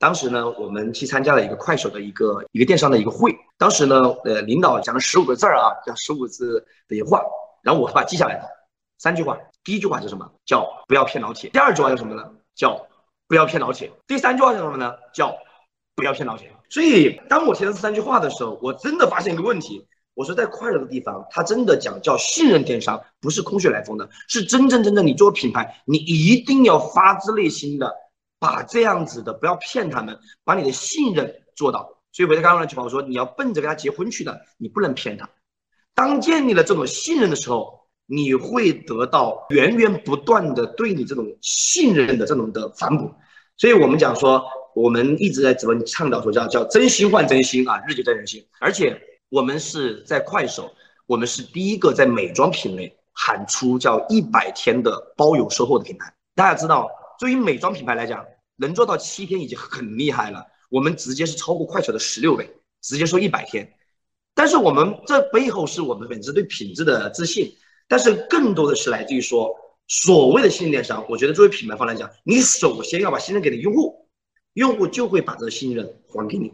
当时呢，我们去参加了一个快手的一个一个电商的一个会。当时呢，呃，领导讲了十五个字儿啊，讲十五字的一话，然后我把它记下来了。三句话，第一句话是什么？叫不要骗老铁。第二句话叫什么呢？叫不要骗老铁。第三句话叫什么呢？叫不要骗老铁。所以当我提到这三句话的时候，我真的发现一个问题。我说在快乐的地方，它真的讲叫信任电商，不是空穴来风的，是真真正正你做品牌，你一定要发自内心的把这样子的不要骗他们，把你的信任做到。所以回到刚刚那句话，我说你要奔着跟他结婚去的，你不能骗他。当建立了这种信任的时候，你会得到源源不断的对你这种信任的这种的反哺。所以我们讲说，我们一直在直播倡导说叫叫真心换真心啊，日久见人心，而且。我们是在快手，我们是第一个在美妆品类喊出叫一百天的包邮售后的品牌。大家知道，对于美妆品牌来讲，能做到七天已经很厉害了。我们直接是超过快手的十六倍，直接说一百天。但是我们这背后是我们本质对品质的自信，但是更多的是来自于说所谓的信任电商。我觉得作为品牌方来讲，你首先要把信任给你用户，用户就会把这个信任还给你。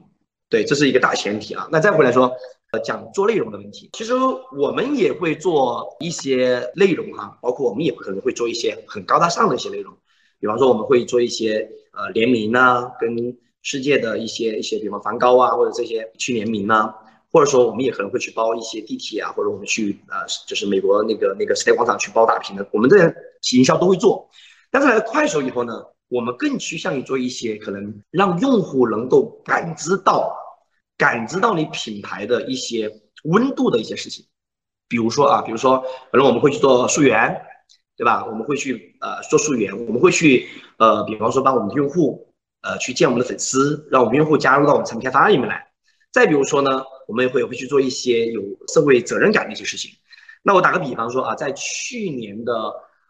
对，这是一个大前提啊。那再回来说。呃讲做内容的问题，其实我们也会做一些内容哈，包括我们也可能会做一些很高大上的一些内容，比方说我们会做一些呃联名啊，跟世界的一些一些，比方梵高啊或者这些去联名啊，或者说我们也可能会去包一些地铁啊，或者我们去呃就是美国那个那个时代广场去包大屏的，我们这营销都会做。但是来了快手以后呢，我们更趋向于做一些可能让用户能够感知到。感知到你品牌的一些温度的一些事情，比如说啊，比如说可能我们会去做溯源，对吧？我们会去呃做溯源，我们会去呃，比方说帮我们的用户呃去见我们的粉丝，让我们用户加入到我们产品开发里面来。再比如说呢，我们也会会去做一些有社会责任感的一些事情。那我打个比方说啊，在去年的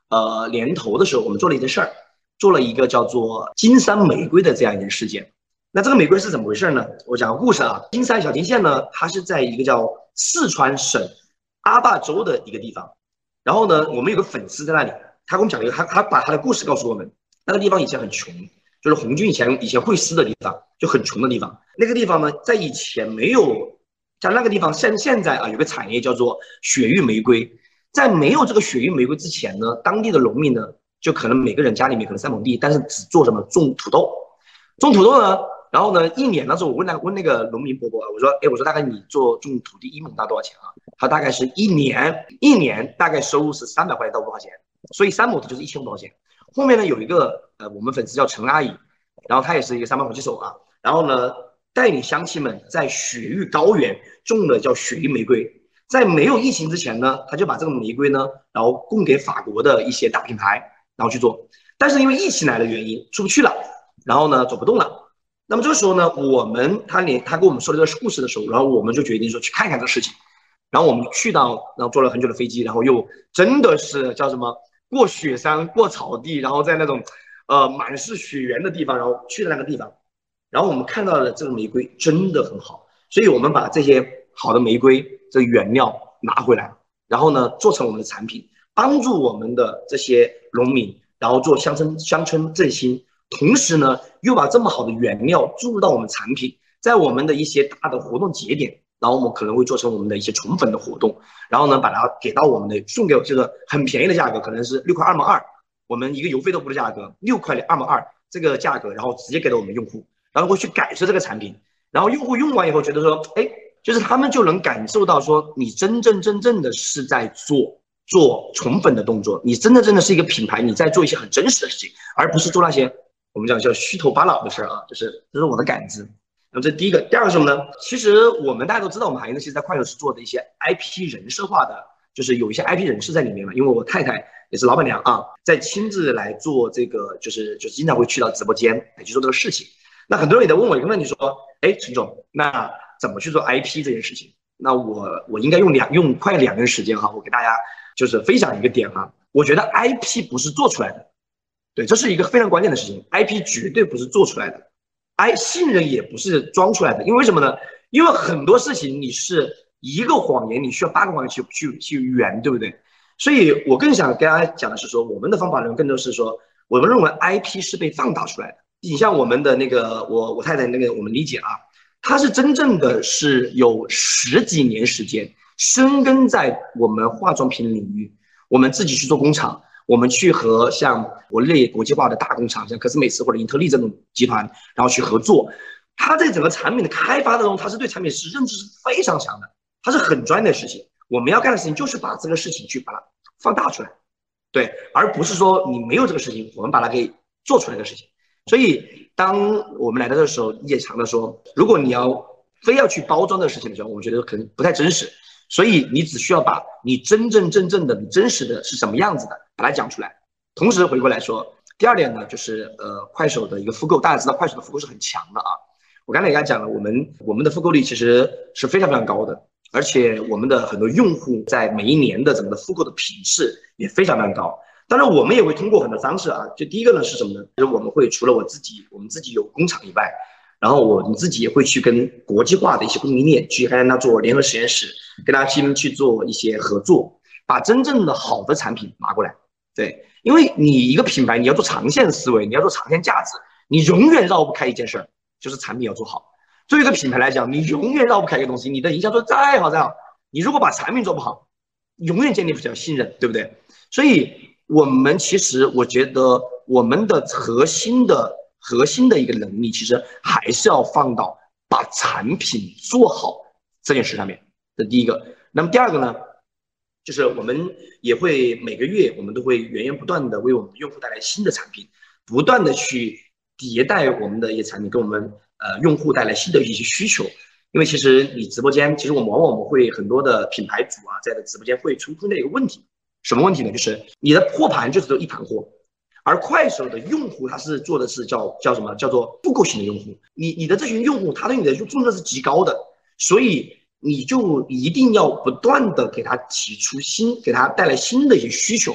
呃年头的时候，我们做了一件事儿，做了一个叫做金山玫瑰的这样一件事件。那这个玫瑰是怎么回事呢？我讲个故事啊。金山小金县呢，它是在一个叫四川省阿坝州的一个地方。然后呢，我们有个粉丝在那里，他跟我们讲一个，他他把他的故事告诉我们。那个地方以前很穷，就是红军以前以前会师的地方，就很穷的地方。那个地方呢，在以前没有在那个地方，现现在啊有个产业叫做雪域玫瑰。在没有这个雪域玫瑰之前呢，当地的农民呢，就可能每个人家里面可能三亩地，但是只做什么种土豆，种土豆呢。然后呢，一年的时候，我问那问那个农民伯伯，我说，哎，我说大概你做种土地一亩大多少钱啊？他大概是一年一年大概收入是三百块钱到五百块钱，所以三亩地就是一千五百块钱。后面呢有一个呃我们粉丝叫陈阿姨，然后她也是一个三板火器手啊，然后呢带领乡亲们在雪域高原种了叫雪域玫瑰，在没有疫情之前呢，他就把这个玫瑰呢，然后供给法国的一些大品牌，然后去做，但是因为疫情来的原因出不去了，然后呢走不动了。那么这个时候呢，我们他连他跟我们说了这个故事的时候，然后我们就决定说去看看这个事情，然后我们去到，然后坐了很久的飞机，然后又真的是叫什么过雪山、过草地，然后在那种呃满是雪原的地方，然后去的那个地方，然后我们看到了这个玫瑰真的很好，所以我们把这些好的玫瑰这个原料拿回来，然后呢做成我们的产品，帮助我们的这些农民，然后做乡村乡村振兴。同时呢，又把这么好的原料注入到我们产品，在我们的一些大的活动节点，然后我们可能会做成我们的一些宠粉的活动，然后呢，把它给到我们的送给这个很便宜的价格，可能是六块二毛二，我们一个邮费都不的价格，六块二毛二这个价格，然后直接给到我们用户，然后会去感受这个产品，然后用户用完以后觉得说，哎，就是他们就能感受到说，你真正真正的是在做做宠粉的动作，你真的真的是一个品牌，你在做一些很真实的事情，而不是做那些。我们讲叫虚头巴脑的事儿啊，就是这是我的感知。那么这第一个，第二个什么呢？其实我们大家都知道，我们行业呢，其实在快手是做的一些 IP 人设化的，就是有一些 IP 人士在里面了。因为我太太也是老板娘啊，在亲自来做这个，就是就是经常会去到直播间来去做这个事情。那很多人也在问我一个问题，说，哎，陈总，那怎么去做 IP 这件事情？那我我应该用两用快两年时间哈，我给大家就是分享一个点哈。我觉得 IP 不是做出来的。对，这是一个非常关键的事情，IP 绝对不是做出来的，I 信任也不是装出来的，因为什么呢？因为很多事情你是一个谎言，你需要八个谎言去去去圆，对不对？所以我更想跟大家讲的是说，我们的方法论更多是说，我们认为 IP 是被放大出来的。你像我们的那个，我我太太那个，我们理解啊，她是真正的是有十几年时间深耕在我们化妆品领域，我们自己去做工厂。我们去和像国内国际化的大工厂，像科斯美斯或者英特利这种集团，然后去合作。他在整个产品的开发当中，他是对产品是认知是非常强的，他是很专业的事情。我们要干的事情就是把这个事情去把它放大出来，对，而不是说你没有这个事情，我们把它给做出来的事情。所以，当我们来到的时候，也常的说，如果你要非要去包装这个事情的时候，我觉得可能不太真实。所以你只需要把你真真正正的、你真实的是什么样子的，把它讲出来。同时回过来说，第二点呢，就是呃，快手的一个复购，大家知道快手的复购是很强的啊。我刚才给大家讲了，我们我们的复购率其实是非常非常高的，而且我们的很多用户在每一年的整个的复购的频次也非常非常高。当然，我们也会通过很多方式啊，就第一个呢是什么呢？就是我们会除了我自己，我们自己有工厂以外，然后我们自己也会去跟国际化的一些供应链去跟他做联合实验室。跟大家去去做一些合作，把真正的好的产品拿过来。对，因为你一个品牌，你要做长线思维，你要做长线价值，你永远绕不开一件事儿，就是产品要做好。作为一个品牌来讲，你永远绕不开一个东西，你的营销做再好再好，你如果把产品做不好，永远建立不了信任，对不对？所以，我们其实我觉得我们的核心的核心的一个能力，其实还是要放到把产品做好这件事上面。这第一个，那么第二个呢，就是我们也会每个月，我们都会源源不断的为我们用户带来新的产品，不断的去迭代我们的一些产品，给我们呃用户带来新的一些需求。因为其实你直播间，其实我们往往我们会很多的品牌主啊，在的直播间会出现一个问题，什么问题呢？就是你的货盘就是有一盘货，而快手的用户他是做的是叫叫什么？叫做复购型的用户。你你的这群用户，他对你的重视是极高的，所以。你就一定要不断的给他提出新，给他带来新的一些需求，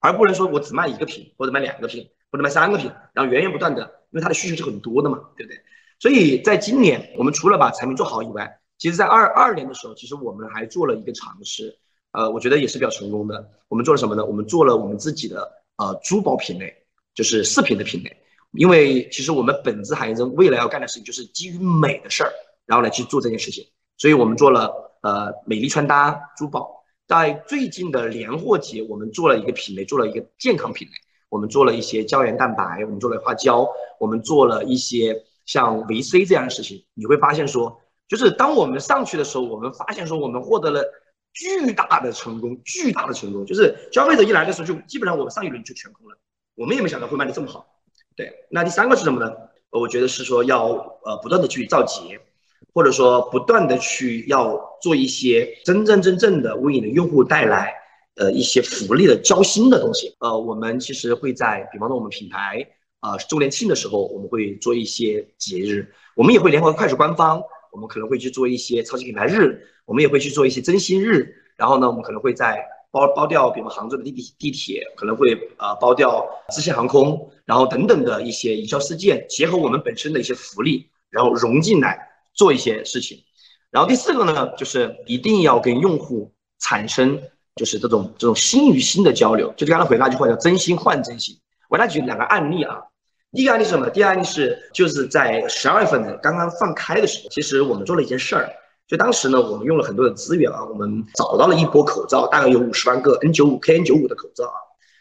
而不能说我只卖一个品或者卖两个品或者卖三个品，然后源源不断的，因为他的需求是很多的嘛，对不对？所以在今年，我们除了把产品做好以外，其实在二二年的时候，其实我们还做了一个尝试，呃，我觉得也是比较成功的。我们做了什么呢？我们做了我们自己的呃珠宝品类，就是饰品的品类，因为其实我们本质行业中未来要干的事情就是基于美的事儿，然后来去做这件事情。所以我们做了呃美丽穿搭珠宝，在最近的年货节，我们做了一个品类，做了一个健康品类。我们做了一些胶原蛋白，我们做了花胶，我们做了一些像维 C 这样的事情。你会发现说，就是当我们上去的时候，我们发现说我们获得了巨大的成功，巨大的成功。就是消费者一来的时候，就基本上我们上一轮就全空了。我们也没想到会卖的这么好。对，那第三个是什么呢？我觉得是说要呃不断的去造节。或者说，不断的去要做一些真真正正的为你的用户带来呃一些福利的交心的东西。呃，我们其实会在，比方说我们品牌啊周年庆的时候，我们会做一些节日，我们也会联合快手官方，我们可能会去做一些超级品牌日，我们也会去做一些真心日。然后呢，我们可能会在包包掉，比如杭州的地地地铁，可能会呃包掉支线航空，然后等等的一些营销事件，结合我们本身的一些福利，然后融进来。做一些事情，然后第四个呢，就是一定要跟用户产生就是这种这种心与心的交流。就刚才回那句话叫真心换真心。我给大家举两个案例啊。第一个案例是什么？第一个案例是就是在十二月份的刚刚放开的时候，其实我们做了一件事儿。就当时呢，我们用了很多的资源啊，我们找到了一波口罩，大概有五十万个 N95 KN95 的口罩啊。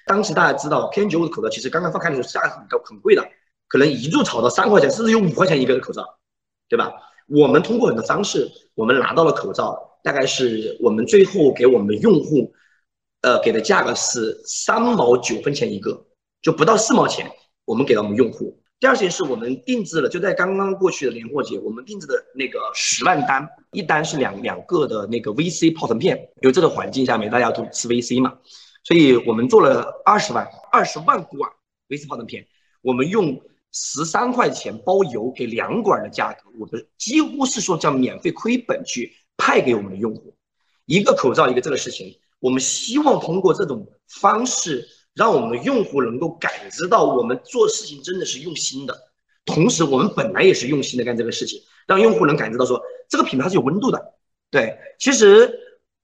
当时大家知道 KN95 的口罩其实刚刚放开的时候价格很高很贵的，可能一度炒到三块钱，甚至有五块钱一个的口罩，对吧？我们通过很多方式，我们拿到了口罩，大概是我们最后给我们的用户，呃，给的价格是三毛九分钱一个，就不到四毛钱，我们给到我们用户。第二件是我们定制了，就在刚刚过去的年货节，我们定制的那个十万单，一单是两两个的那个 VC 泡腾片，因为这个环境下面大家都吃 VC 嘛，所以我们做了二十万二十万管 VC 泡腾片，我们用。十三块钱包邮给两管的价格，我们几乎是说叫免费亏本去派给我们的用户，一个口罩一个这个事情，我们希望通过这种方式，让我们用户能够感知到我们做事情真的是用心的，同时我们本来也是用心的干这个事情，让用户能感知到说这个品牌是有温度的。对，其实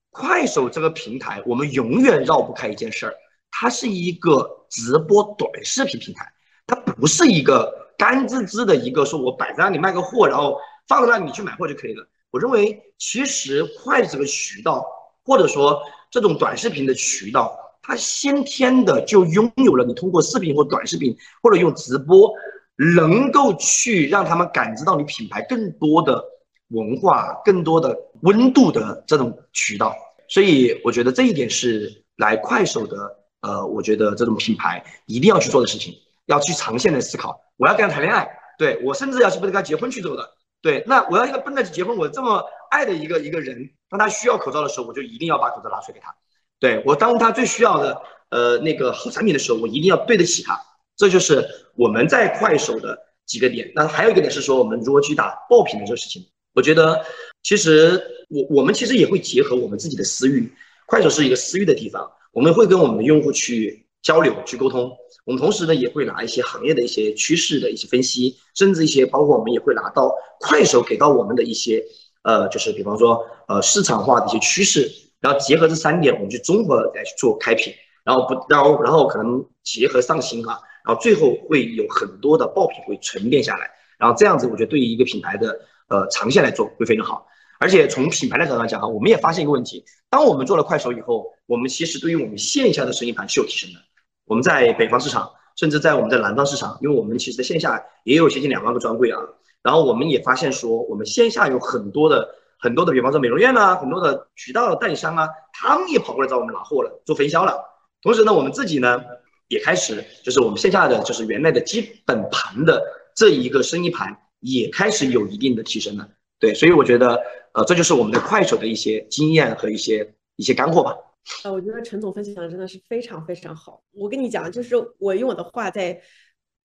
快手这个平台，我们永远绕不开一件事儿，它是一个直播短视频平台。它不是一个干滋滋的一个说，我摆在那里卖个货，然后放在那里你去买货就可以了。我认为，其实快这个渠道，或者说这种短视频的渠道，他先天的就拥有了你通过视频或短视频或者用直播，能够去让他们感知到你品牌更多的文化、更多的温度的这种渠道。所以我觉得这一点是来快手的，呃，我觉得这种品牌一定要去做的事情，要去长线的思考。我要跟他谈恋爱，对我甚至要去跟他结婚去走的。对，那我要跟他奔着结婚，我这么爱的一个一个人，当他需要口罩的时候，我就一定要把口罩拿出来给他。对我，当他最需要的呃那个好产品的时候，我一定要对得起他。这就是我们在快手的几个点。那还有一个点是说，我们如何去打爆品的这个事情。我觉得其实我我们其实也会结合我们自己的私域，快手是一个私域的地方，我们会跟我们的用户去交流、去沟通。我们同时呢也会拿一些行业的一些趋势的一些分析，甚至一些包括我们也会拿到快手给到我们的一些呃，就是比方说呃市场化的一些趋势。然后结合这三点，我们去综合来去做开品，然后不，然后然后可能结合上新啊，然后最后会有很多的爆品会沉淀下来，然后这样子，我觉得对于一个品牌的呃长线来做会非常好。而且从品牌的角度来讲哈，我们也发现一个问题，当我们做了快手以后，我们其实对于我们线下的生意盘是有提升的。我们在北方市场，甚至在我们在南方市场，因为我们其实在线下也有接近两万个专柜啊，然后我们也发现说，我们线下有很多的。很多的，比方说美容院呐，很多的渠道代理商啊，他们也跑过来找我们拿货了，做分销了。同时呢，我们自己呢也开始，就是我们线下的就是原来的基本盘的这一个生意盘也开始有一定的提升了。对，所以我觉得，呃，这就是我们的快手的一些经验和一些一些干货吧。呃，我觉得陈总分享的真的是非常非常好。我跟你讲，就是我用我的话再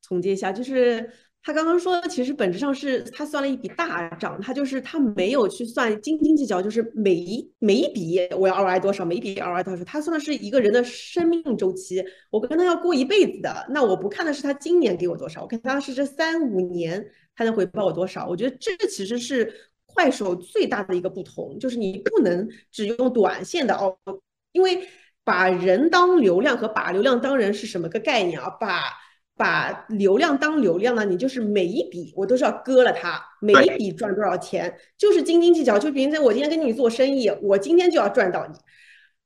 总结一下，就是。他刚刚说的，其实本质上是他算了一笔大账，他就是他没有去算斤斤计较，就是每一每一笔我要 ROI 多少，每一笔 ROI 多少，他算的是一个人的生命周期，我跟他要过一辈子的，那我不看的是他今年给我多少，我看他是这三五年他能回报我多少，我觉得这其实是快手最大的一个不同，就是你不能只用短线的哦，因为把人当流量和把流量当人是什么个概念啊？把把流量当流量呢，你就是每一笔我都是要割了它，每一笔赚多少钱，就是斤斤计较。就比如说我今天跟你做生意，我今天就要赚到你，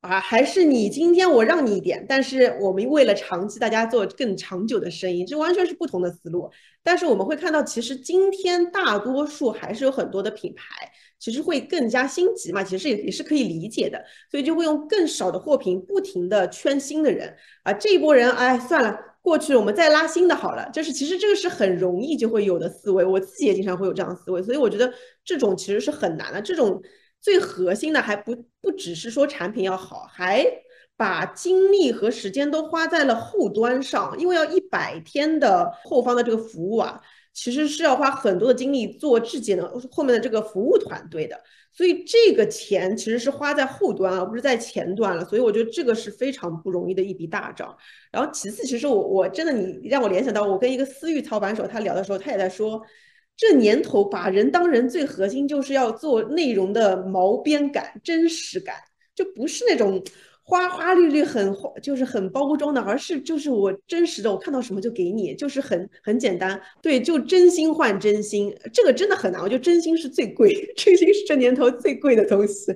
啊，还是你今天我让你一点，但是我们为了长期大家做更长久的生意，这完全是不同的思路。但是我们会看到，其实今天大多数还是有很多的品牌，其实会更加心急嘛，其实也也是可以理解的，所以就会用更少的货品，不停的圈新的人啊，这一波人，哎，算了。过去我们再拉新的好了，就是其实这个是很容易就会有的思维，我自己也经常会有这样的思维，所以我觉得这种其实是很难的。这种最核心的还不不只是说产品要好，还把精力和时间都花在了后端上，因为要一百天的后方的这个服务啊，其实是要花很多的精力做质检的后面的这个服务团队的。所以这个钱其实是花在后端，而不是在前端了。所以我觉得这个是非常不容易的一笔大账。然后其次，其实我我真的你让我联想到，我跟一个私域操盘手他聊的时候，他也在说，这年头把人当人最核心就是要做内容的毛边感、真实感，就不是那种。花花绿绿很就是很包装的，而是就是我真实的，我看到什么就给你，就是很很简单，对，就真心换真心，这个真的很难，我觉得真心是最贵，真心是这年头最贵的东西。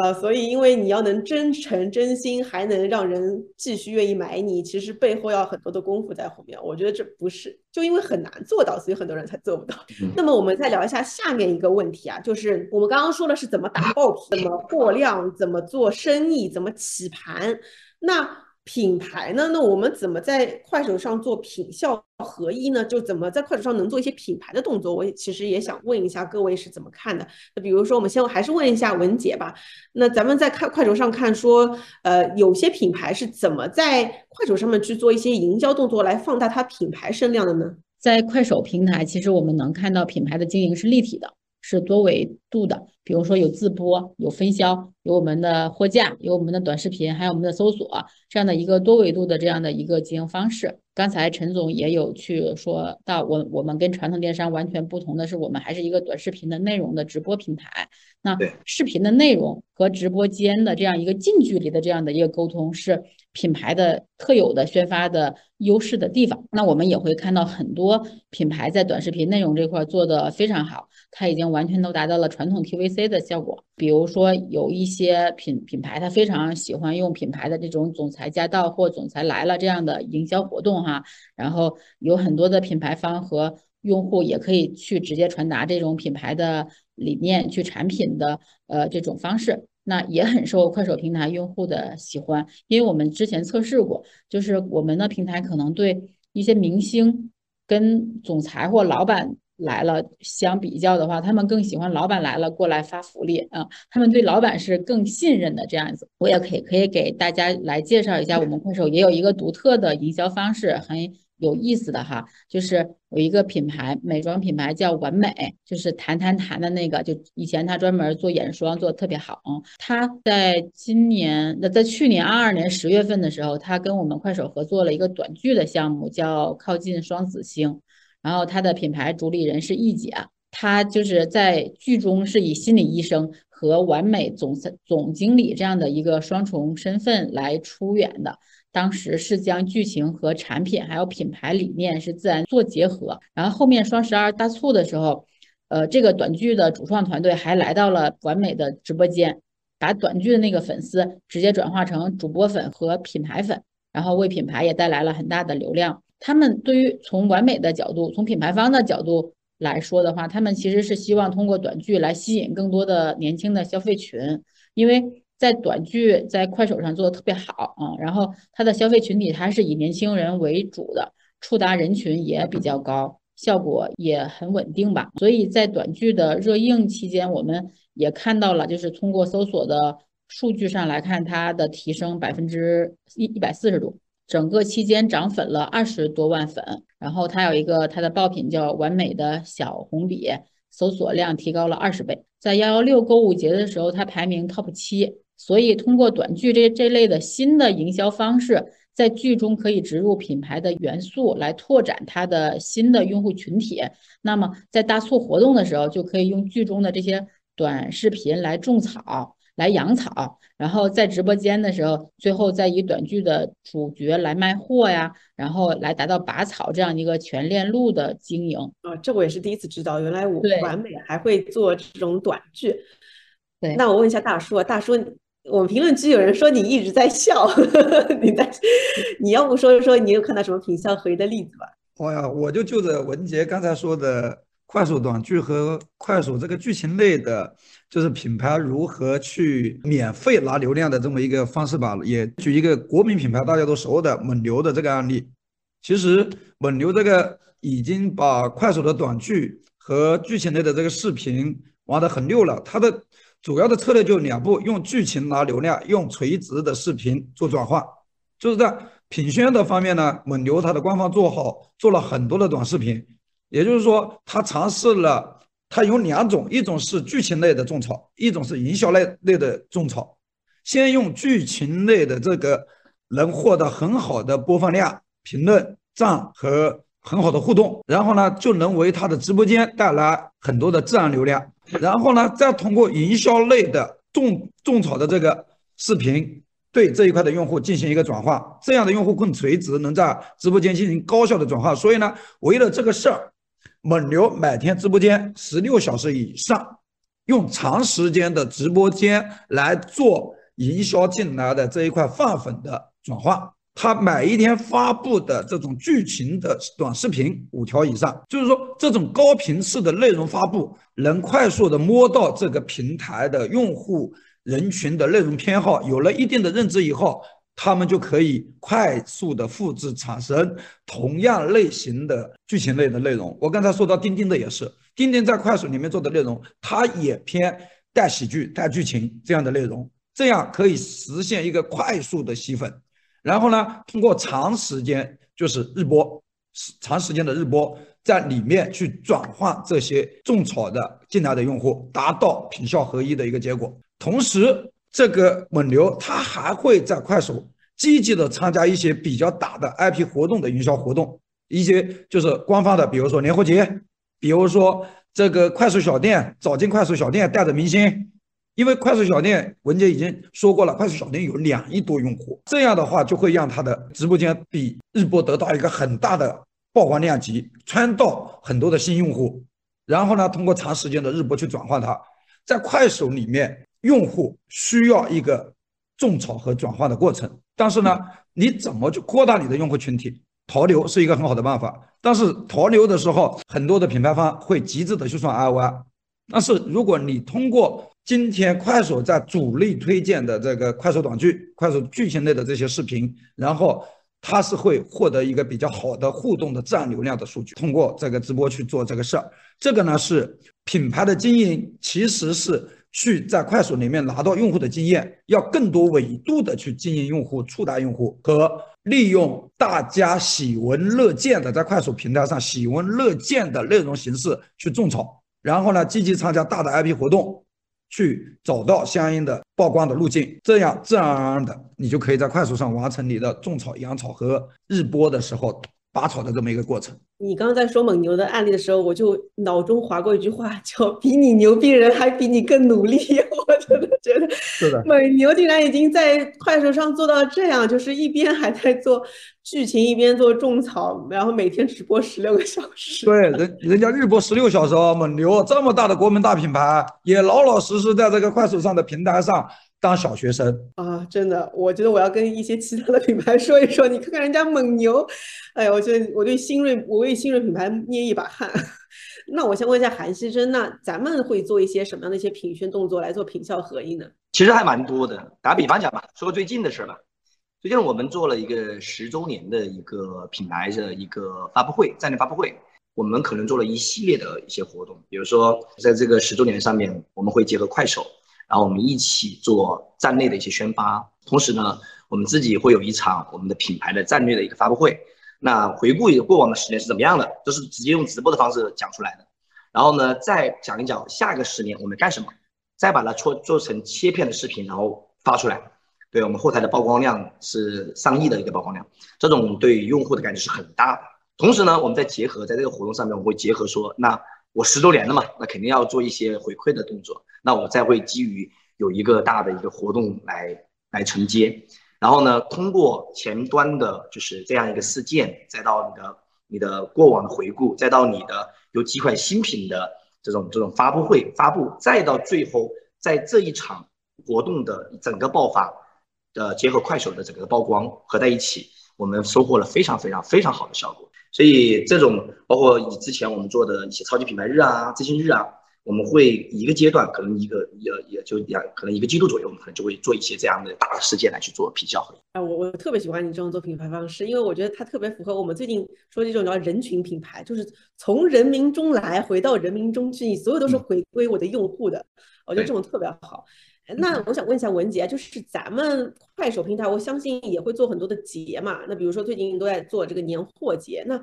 呃，所以因为你要能真诚、真心，还能让人继续愿意买你，其实背后要很多的功夫在后面。我觉得这不是就因为很难做到，所以很多人才做不到。那么我们再聊一下下面一个问题啊，就是我们刚刚说的是怎么打爆品、怎么过量、怎么做生意、怎么起盘，那。品牌呢？那我们怎么在快手上做品效合一呢？就怎么在快手上能做一些品牌的动作？我其实也想问一下各位是怎么看的。那比如说，我们先还是问一下文姐吧。那咱们在看快手上看说，呃，有些品牌是怎么在快手上面去做一些营销动作来放大它品牌声量的呢？在快手平台，其实我们能看到品牌的经营是立体的。是多维度的，比如说有自播、有分销、有我们的货架、有我们的短视频，还有我们的搜索这样的一个多维度的这样的一个经营方式。刚才陈总也有去说到，我我们跟传统电商完全不同的是，我们还是一个短视频的内容的直播平台。那视频的内容和直播间的这样一个近距离的这样的一个沟通是。品牌的特有的宣发的优势的地方，那我们也会看到很多品牌在短视频内容这块做的非常好，它已经完全都达到了传统 TVC 的效果。比如说有一些品品牌，它非常喜欢用品牌的这种总裁驾到或总裁来了这样的营销活动哈，然后有很多的品牌方和用户也可以去直接传达这种品牌的理念，去产品的呃这种方式。那也很受快手平台用户的喜欢，因为我们之前测试过，就是我们的平台可能对一些明星跟总裁或老板来了相比较的话，他们更喜欢老板来了过来发福利啊，他们对老板是更信任的这样子。我也可以可以给大家来介绍一下，我们快手也有一个独特的营销方式，很。有意思的哈，就是有一个品牌，美妆品牌叫完美，就是谈谈谈的那个，就以前他专门做眼霜做的特别好。他在今年，那在去年二二年十月份的时候，他跟我们快手合作了一个短剧的项目，叫靠近双子星。然后他的品牌主理人是易姐，他就是在剧中是以心理医生和完美总总经理这样的一个双重身份来出演的。当时是将剧情和产品还有品牌理念是自然做结合，然后后面双十二大促的时候，呃，这个短剧的主创团队还来到了完美的直播间，把短剧的那个粉丝直接转化成主播粉和品牌粉，然后为品牌也带来了很大的流量。他们对于从完美的角度，从品牌方的角度来说的话，他们其实是希望通过短剧来吸引更多的年轻的消费群，因为。在短剧在快手上做的特别好啊，然后它的消费群体它是以年轻人为主的，触达人群也比较高，效果也很稳定吧。所以在短剧的热映期间，我们也看到了，就是通过搜索的数据上来看，它的提升百分之一一百四十多，整个期间涨粉了二十多万粉。然后它有一个它的爆品叫完美的小红笔，搜索量提高了二十倍，在幺幺六购物节的时候，它排名 top 七。所以，通过短剧这这类的新的营销方式，在剧中可以植入品牌的元素，来拓展它的新的用户群体。那么，在大促活动的时候，就可以用剧中的这些短视频来种草、来养草，然后在直播间的时候，最后再以短剧的主角来卖货呀，然后来达到拔草这样一个全链路的经营。啊，这我也是第一次知道，原来我完美还会做这种短剧。对，那我问一下大叔啊，大叔。我们评论区有人说你一直在笑，你在，你要不说说你有看到什么品效合一的例子吧？哎呀，我就就着文杰刚才说的快手短剧和快手这个剧情类的，就是品牌如何去免费拿流量的这么一个方式吧，也举一个国民品牌大家都熟的蒙牛的这个案例。其实蒙牛这个已经把快手的短剧和剧情类的这个视频玩得很溜了，它的。主要的策略就两步，用剧情拿流量，用垂直的视频做转化。就是在品宣的方面呢，蒙牛它的官方做好，做了很多的短视频。也就是说，它尝试了，它有两种，一种是剧情类的种草，一种是营销类类的种草。先用剧情类的这个能获得很好的播放量、评论、赞和很好的互动，然后呢，就能为他的直播间带来很多的自然流量。然后呢，再通过营销类的种种草的这个视频，对这一块的用户进行一个转化，这样的用户更垂直，能在直播间进行高效的转化。所以呢，为了这个事儿，蒙牛每天直播间十六小时以上，用长时间的直播间来做营销进来的这一块泛粉的转化。他每一天发布的这种剧情的短视频五条以上，就是说这种高频次的内容发布，能快速的摸到这个平台的用户人群的内容偏好，有了一定的认知以后，他们就可以快速的复制产生同样类型的剧情类的内容。我刚才说到钉钉的也是，钉钉在快手里面做的内容，它也偏带喜剧、带剧情这样的内容，这样可以实现一个快速的吸粉。然后呢，通过长时间就是日播，长时间的日播，在里面去转换这些种草的进来的用户，达到品效合一的一个结果。同时，这个蒙牛它还会在快手积极的参加一些比较大的 IP 活动的营销活动，一些就是官方的，比如说年货节，比如说这个快速小店，早进快速小店带着明星，因为快速小店文杰已经说过了，快速小店有两亿多用户，这样的话就会让他的直播间比日播得到一个很大的曝光量级，穿到很多的新用户，然后呢，通过长时间的日播去转换它，在快手里面，用户需要一个种草和转化的过程。但是呢，你怎么去扩大你的用户群体？淘流是一个很好的办法。但是淘流的时候，很多的品牌方会极致的去算 ROI。但是如果你通过今天快手在主力推荐的这个快手短剧、快手剧情类的这些视频，然后它是会获得一个比较好的互动的自然流量的数据。通过这个直播去做这个事儿，这个呢是品牌的经营，其实是。去在快手里面拿到用户的经验，要更多维度的去经营用户、触达用户和利用大家喜闻乐见的在快手平台上喜闻乐见的内容形式去种草，然后呢，积极参加大的 IP 活动，去找到相应的曝光的路径，这样自然而然的你就可以在快手上完成你的种草、养草和日播的时候。拔草的这么一个过程。你刚刚在说蒙牛的案例的时候，我就脑中划过一句话，叫“比你牛逼人还比你更努力”。我真的觉得，是的，蒙牛竟然已经在快手上做到这样，就是一边还在做剧情，一边做种草，然后每天直播十六个小时。对，人人家日播十六小时哦，蒙牛这么大的国民大品牌，也老老实实在这个快手上的平台上。当小学生啊，真的，我觉得我要跟一些其他的品牌说一说，你看看人家蒙牛，哎呀，我觉得我对新锐，我为新锐品牌捏一把汗。那我先问一下韩希珍，那咱们会做一些什么样的一些品宣动作来做品效合一呢？其实还蛮多的，打比方讲吧，说最近的事吧。最近我们做了一个十周年的一个品牌的一个发布会，战略发布会，我们可能做了一系列的一些活动，比如说在这个十周年上面，我们会结合快手。然后我们一起做站内的一些宣发，同时呢，我们自己会有一场我们的品牌的战略的一个发布会。那回顾过往的十年是怎么样的，都是直接用直播的方式讲出来的。然后呢，再讲一讲下一个十年我们干什么，再把它做做成切片的视频，然后发出来。对我们后台的曝光量是上亿的一个曝光量，这种对用户的感觉是很大的。同时呢，我们再结合在这个活动上面，我会结合说那。我十周年了嘛，那肯定要做一些回馈的动作。那我再会基于有一个大的一个活动来来承接，然后呢，通过前端的就是这样一个事件，再到你的你的过往的回顾，再到你的有几款新品的这种这种发布会发布，再到最后在这一场活动的整个爆发的结合快手的整个曝光合在一起，我们收获了非常非常非常好的效果。所以这种包括以之前我们做的一些超级品牌日啊、知心日啊，我们会一个阶段可能一个也也就两可能一个季度左右，我们可能就会做一些这样的大的事件来去做品效合一。哎，我我特别喜欢你这种做品牌方式，因为我觉得它特别符合我们最近说这种叫人群品牌，就是从人民中来回到人民中去，你所有都是回归我的用户的。我觉得这种特别好。那我想问一下文杰，就是咱们快手平台，我相信也会做很多的节嘛。那比如说最近都在做这个年货节，那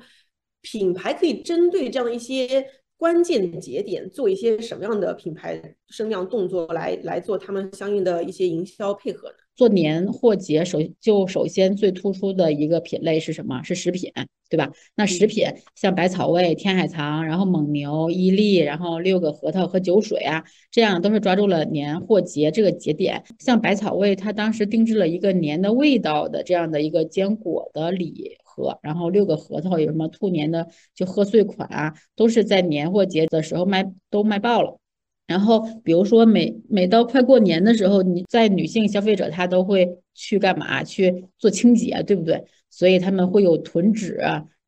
品牌可以针对这样的一些关键节点，做一些什么样的品牌声量动作来来做他们相应的一些营销配合呢？做年货节，首就首先最突出的一个品类是什么？是食品，对吧？那食品像百草味、天海藏，然后蒙牛、伊利，然后六个核桃和酒水啊，这样都是抓住了年货节这个节点。像百草味，它当时定制了一个年的味道的这样的一个坚果的礼盒，然后六个核桃有什么兔年的就贺岁款啊，都是在年货节的时候卖都卖爆了。然后，比如说每每到快过年的时候，你在女性消费者她都会去干嘛？去做清洁，对不对？所以他们会有囤纸、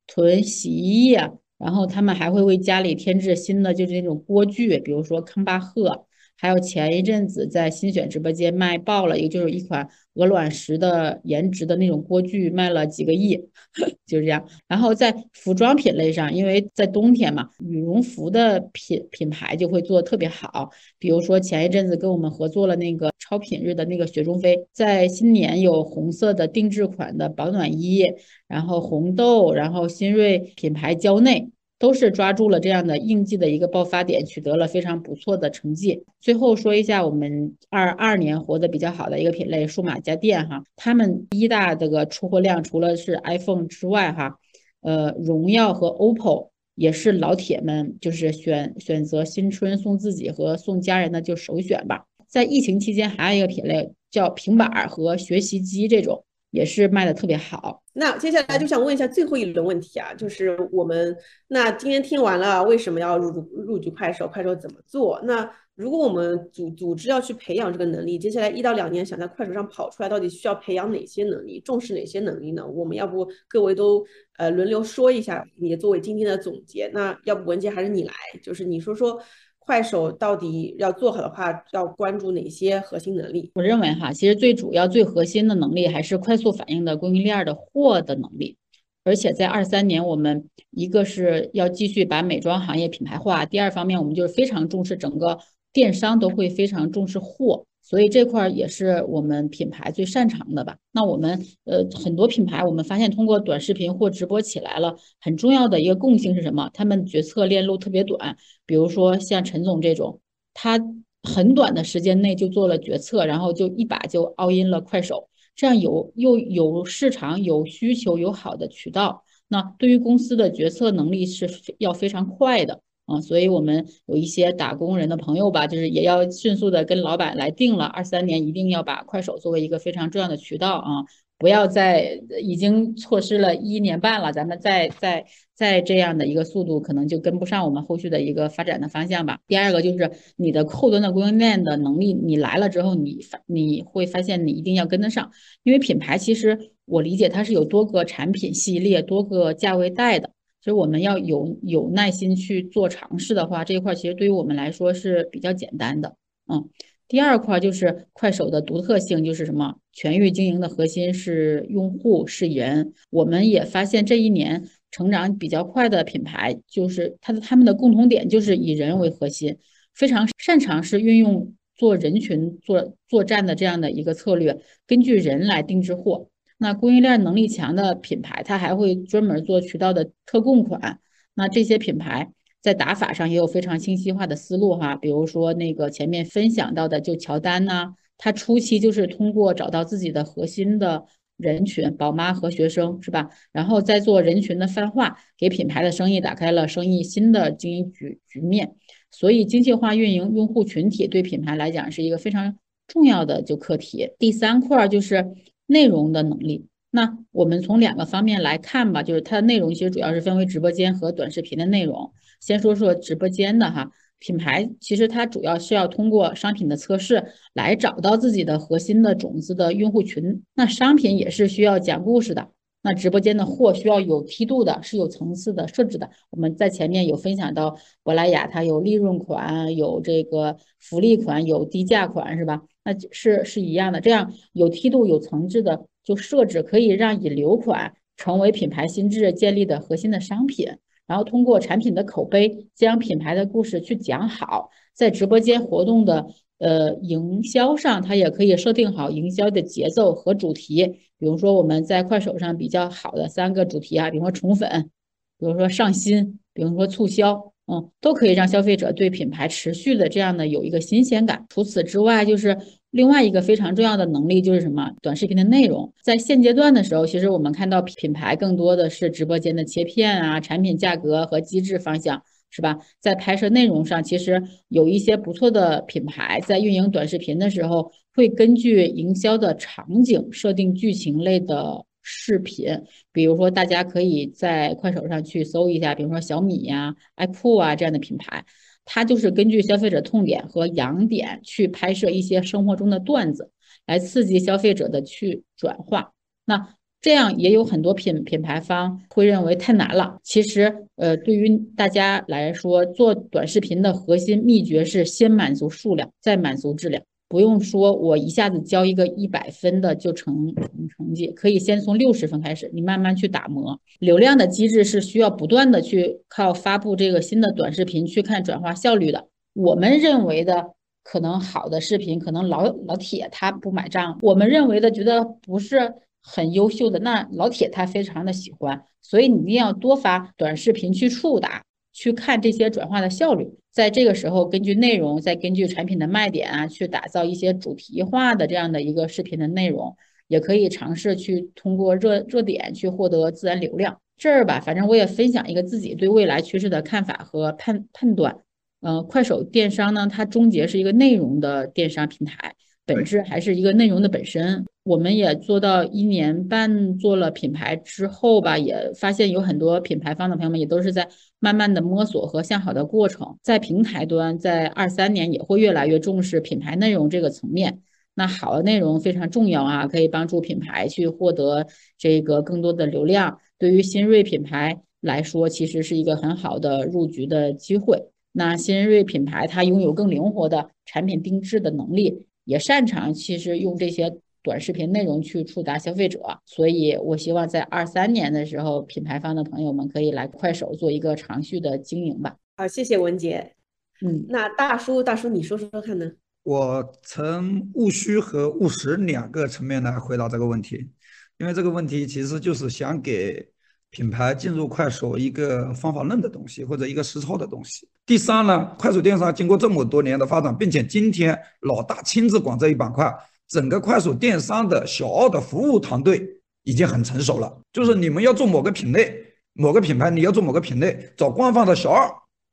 囤洗衣液，然后他们还会为家里添置新的，就是那种锅具，比如说康巴赫。还有前一阵子在新选直播间卖爆了，一个就是一款鹅卵石的颜值的那种锅具，卖了几个亿，就是这样。然后在服装品类上，因为在冬天嘛，羽绒服的品品牌就会做特别好。比如说前一阵子跟我们合作了那个超品日的那个雪中飞，在新年有红色的定制款的保暖衣，然后红豆，然后新锐品牌蕉内。都是抓住了这样的应季的一个爆发点，取得了非常不错的成绩。最后说一下我们二二年活得比较好的一个品类，数码家电哈，他们一大这个出货量除了是 iPhone 之外哈，呃，荣耀和 OPPO 也是老铁们就是选选择新春送自己和送家人的就首选吧。在疫情期间，还有一个品类叫平板和学习机这种。也是卖的特别好。那接下来就想问一下最后一轮问题啊，就是我们那今天听完了为什么要入入局快手，快手怎么做？那如果我们组组织要去培养这个能力，接下来一到两年想在快手上跑出来，到底需要培养哪些能力，重视哪些能力呢？我们要不各位都呃轮流说一下，也作为今天的总结。那要不文杰还是你来，就是你说说。快手到底要做好的话，要关注哪些核心能力？我认为哈，其实最主要、最核心的能力还是快速反应的供应链的货的能力。而且在二三年，我们一个是要继续把美妆行业品牌化，第二方面，我们就是非常重视整个电商都会非常重视货。所以这块儿也是我们品牌最擅长的吧？那我们呃很多品牌，我们发现通过短视频或直播起来了，很重要的一个共性是什么？他们决策链路特别短。比如说像陈总这种，他很短的时间内就做了决策，然后就一把就 all in 了快手，这样有又有市场有需求有好的渠道，那对于公司的决策能力是要非常快的。啊，所以我们有一些打工人的朋友吧，就是也要迅速的跟老板来定了，二三年一定要把快手作为一个非常重要的渠道啊，不要再已经错失了一年半了，咱们再再再这样的一个速度，可能就跟不上我们后续的一个发展的方向吧。第二个就是你的后端的供应链的能力，你来了之后，你发你会发现你一定要跟得上，因为品牌其实我理解它是有多个产品系列、多个价位带的。所以我们要有有耐心去做尝试的话，这一块其实对于我们来说是比较简单的。嗯，第二块就是快手的独特性，就是什么全域经营的核心是用户是人。我们也发现这一年成长比较快的品牌，就是它的他们的共同点就是以人为核心，非常擅长是运用做人群做作战的这样的一个策略，根据人来定制货。那供应链能力强的品牌，它还会专门做渠道的特供款。那这些品牌在打法上也有非常清晰化的思路哈。比如说那个前面分享到的，就乔丹呐，他初期就是通过找到自己的核心的人群，宝妈和学生是吧？然后再做人群的泛化，给品牌的生意打开了生意新的经营局局面。所以精细化运营用户群体对品牌来讲是一个非常重要的就课题。第三块就是。内容的能力，那我们从两个方面来看吧，就是它的内容其实主要是分为直播间和短视频的内容。先说说直播间的哈，品牌其实它主要是要通过商品的测试来找到自己的核心的种子的用户群。那商品也是需要讲故事的，那直播间的货需要有梯度的，是有层次的设置的。我们在前面有分享到，珀莱雅它有利润款，有这个福利款，有低价款，是吧？那是是一样的，这样有梯度、有层次的就设置，可以让引流款成为品牌心智建立的核心的商品，然后通过产品的口碑将品牌的故事去讲好，在直播间活动的呃营销上，它也可以设定好营销的节奏和主题，比如说我们在快手上比较好的三个主题啊，比如说宠粉，比如说上新，比如说促销。嗯，都可以让消费者对品牌持续的这样的有一个新鲜感。除此之外，就是另外一个非常重要的能力，就是什么？短视频的内容。在现阶段的时候，其实我们看到品牌更多的是直播间的切片啊，产品价格和机制方向，是吧？在拍摄内容上，其实有一些不错的品牌在运营短视频的时候，会根据营销的场景设定剧情类的。视频，比如说大家可以在快手上去搜一下，比如说小米呀、爱酷啊这样的品牌，它就是根据消费者痛点和痒点去拍摄一些生活中的段子，来刺激消费者的去转化。那这样也有很多品品牌方会认为太难了。其实，呃，对于大家来说，做短视频的核心秘诀是先满足数量，再满足质量。不用说，我一下子交一个一百分的就成成成绩，可以先从六十分开始，你慢慢去打磨。流量的机制是需要不断的去靠发布这个新的短视频去看转化效率的。我们认为的可能好的视频，可能老老铁他不买账；我们认为的觉得不是很优秀的，那老铁他非常的喜欢。所以你一定要多发短视频去触达，去看这些转化的效率，在这个时候根据内容，再根据产品的卖点啊，去打造一些主题化的这样的一个视频的内容，也可以尝试去通过热热点去获得自然流量。这儿吧，反正我也分享一个自己对未来趋势的看法和判判断。呃，快手电商呢，它终结是一个内容的电商平台，本质还是一个内容的本身。我们也做到一年半做了品牌之后吧，也发现有很多品牌方的朋友们也都是在慢慢的摸索和向好的过程。在平台端，在二三年也会越来越重视品牌内容这个层面。那好的内容非常重要啊，可以帮助品牌去获得这个更多的流量。对于新锐品牌来说，其实是一个很好的入局的机会。那新锐品牌它拥有更灵活的产品定制的能力，也擅长其实用这些短视频内容去触达消费者，所以我希望在二三年的时候，品牌方的朋友们可以来快手做一个长续的经营吧。好，谢谢文杰。嗯，那大叔，大叔你说说看呢？我从务虚和务实两个层面来回答这个问题，因为这个问题其实就是想给。品牌进入快手一个方法论的东西，或者一个实操的东西。第三呢，快手电商经过这么多年的发展，并且今天老大亲自管这一板块，整个快手电商的小二的服务团队已经很成熟了。就是你们要做某个品类、某个品牌，你要做某个品类，找官方的小二，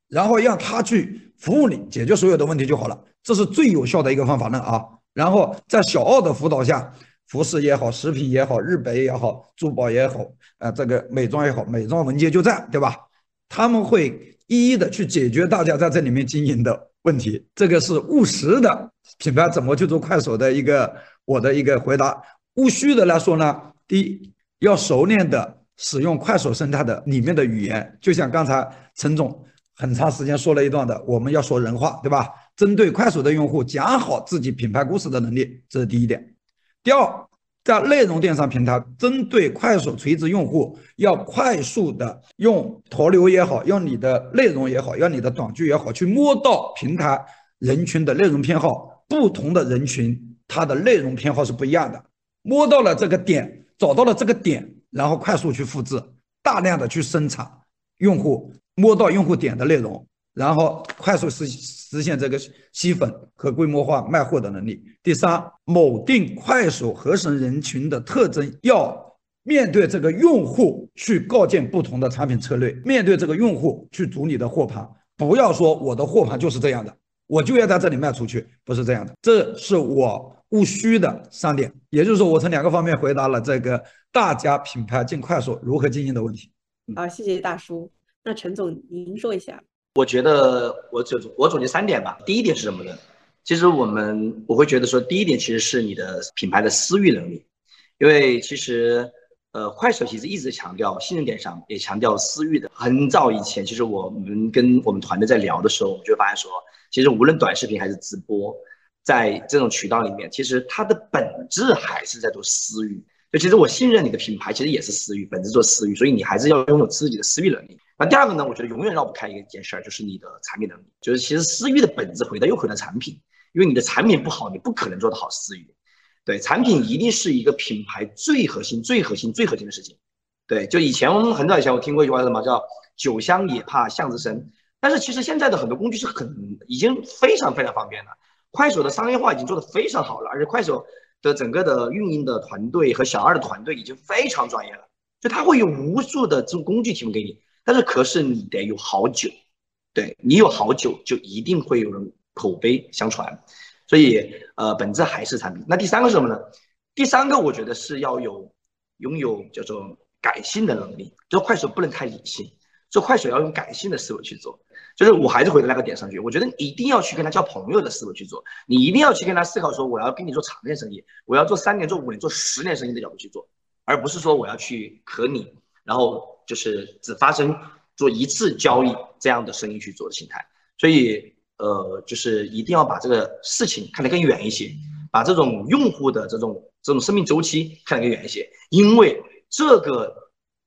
然后让他去服务你，解决所有的问题就好了。这是最有效的一个方法论啊。然后在小二的辅导下。服饰也好，食品也好，日本也好，珠宝也好，啊，这个美妆也好，美妆文件就在，对吧？他们会一一的去解决大家在这里面经营的问题。这个是务实的品牌怎么去做快手的一个我的一个回答。务虚的来说呢，第一要熟练的使用快手生态的里面的语言，就像刚才陈总很长时间说了一段的，我们要说人话，对吧？针对快手的用户讲好自己品牌故事的能力，这是第一点。第二，在内容电商平台，针对快手垂直用户，要快速的用陀流也好，用你的内容也好，用你的短剧也好，去摸到平台人群的内容偏好。不同的人群，它的内容偏好是不一样的。摸到了这个点，找到了这个点，然后快速去复制，大量的去生产用户摸到用户点的内容。然后快速实实现这个吸粉和规模化卖货的能力。第三，某定快手合成人群的特征，要面对这个用户去构建不同的产品策略，面对这个用户去组你的货盘，不要说我的货盘就是这样的，我就要在这里卖出去，不是这样的。这是我务虚的三点，也就是说，我从两个方面回答了这个大家品牌进快手如何经营的问题。好，谢谢大叔。那陈总，您说一下。我觉得我总我总结三点吧。第一点是什么呢？其实我们我会觉得说，第一点其实是你的品牌的私域能力，因为其实呃，快手其实一直强调信任电商，也强调私域的。很早以前，其实我们跟我们团队在聊的时候，我们就发现说，其实无论短视频还是直播，在这种渠道里面，其实它的本质还是在做私域。就其实我信任你的品牌，其实也是私域，本质做私域，所以你还是要拥有自己的私域能力。那第二个呢？我觉得永远绕不开一件事儿，就是你的产品能力。就是其实私域的本质回到又回到产品，因为你的产品不好，你不可能做得好私域。对，产品一定是一个品牌最核心、最核心、最核心的事情。对，就以前我们很早以前我听过一句话，什么叫“酒香也怕巷子深”。但是其实现在的很多工具是很已经非常非常方便了。快手的商业化已经做得非常好了，而且快手的整个的运营的团队和小二的团队已经非常专业了，就他会有无数的这种工具提供给你。但是可是你得有好酒，对你有好酒，就一定会有人口碑相传，所以呃，本质还是产品。那第三个是什么呢？第三个我觉得是要有拥有叫做感性的能力，就快手不能太理性，做快手要用感性的思维去做。就是我还是回到那个点上去，我觉得一定要去跟他交朋友的思维去做，你一定要去跟他思考说我要跟你做长线生意，我要做三年、做五年、做十年生意的角度去做，而不是说我要去和你，然后。就是只发生做一次交易这样的生意去做的心态，所以呃，就是一定要把这个事情看得更远一些，把这种用户的这种这种生命周期看得更远一些，因为这个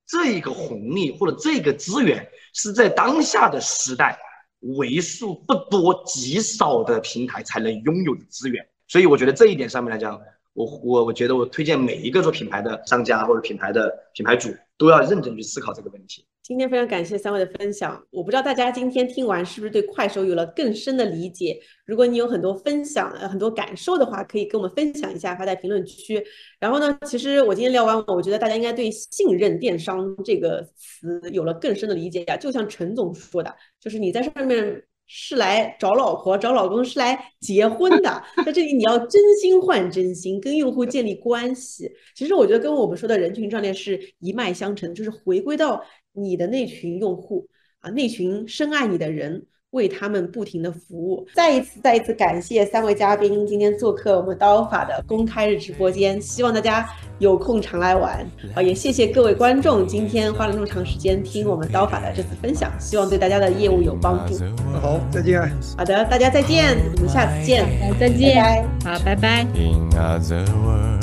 这一个红利或者这个资源是在当下的时代为数不多极少的平台才能拥有的资源，所以我觉得这一点上面来讲，我我我觉得我推荐每一个做品牌的商家或者品牌的品牌主。都要认真去思考这个问题。今天非常感谢三位的分享，我不知道大家今天听完是不是对快手有了更深的理解。如果你有很多分享、很多感受的话，可以跟我们分享一下，发在评论区。然后呢，其实我今天聊完，我觉得大家应该对“信任电商”这个词有了更深的理解呀。就像陈总说的，就是你在上面。是来找老婆、找老公，是来结婚的。在这里，你要真心换真心，跟用户建立关系。其实我觉得跟我们说的人群战略是一脉相承，就是回归到你的那群用户啊，那群深爱你的人。为他们不停的服务，再一次再一次感谢三位嘉宾今天做客我们刀法的公开日直播间，希望大家有空常来玩啊！也谢谢各位观众今天花了那么长时间听我们刀法的这次分享，希望对大家的业务有帮助。那好，再见。好的，大家再见，我们下次见，再见。好，拜拜。In other words.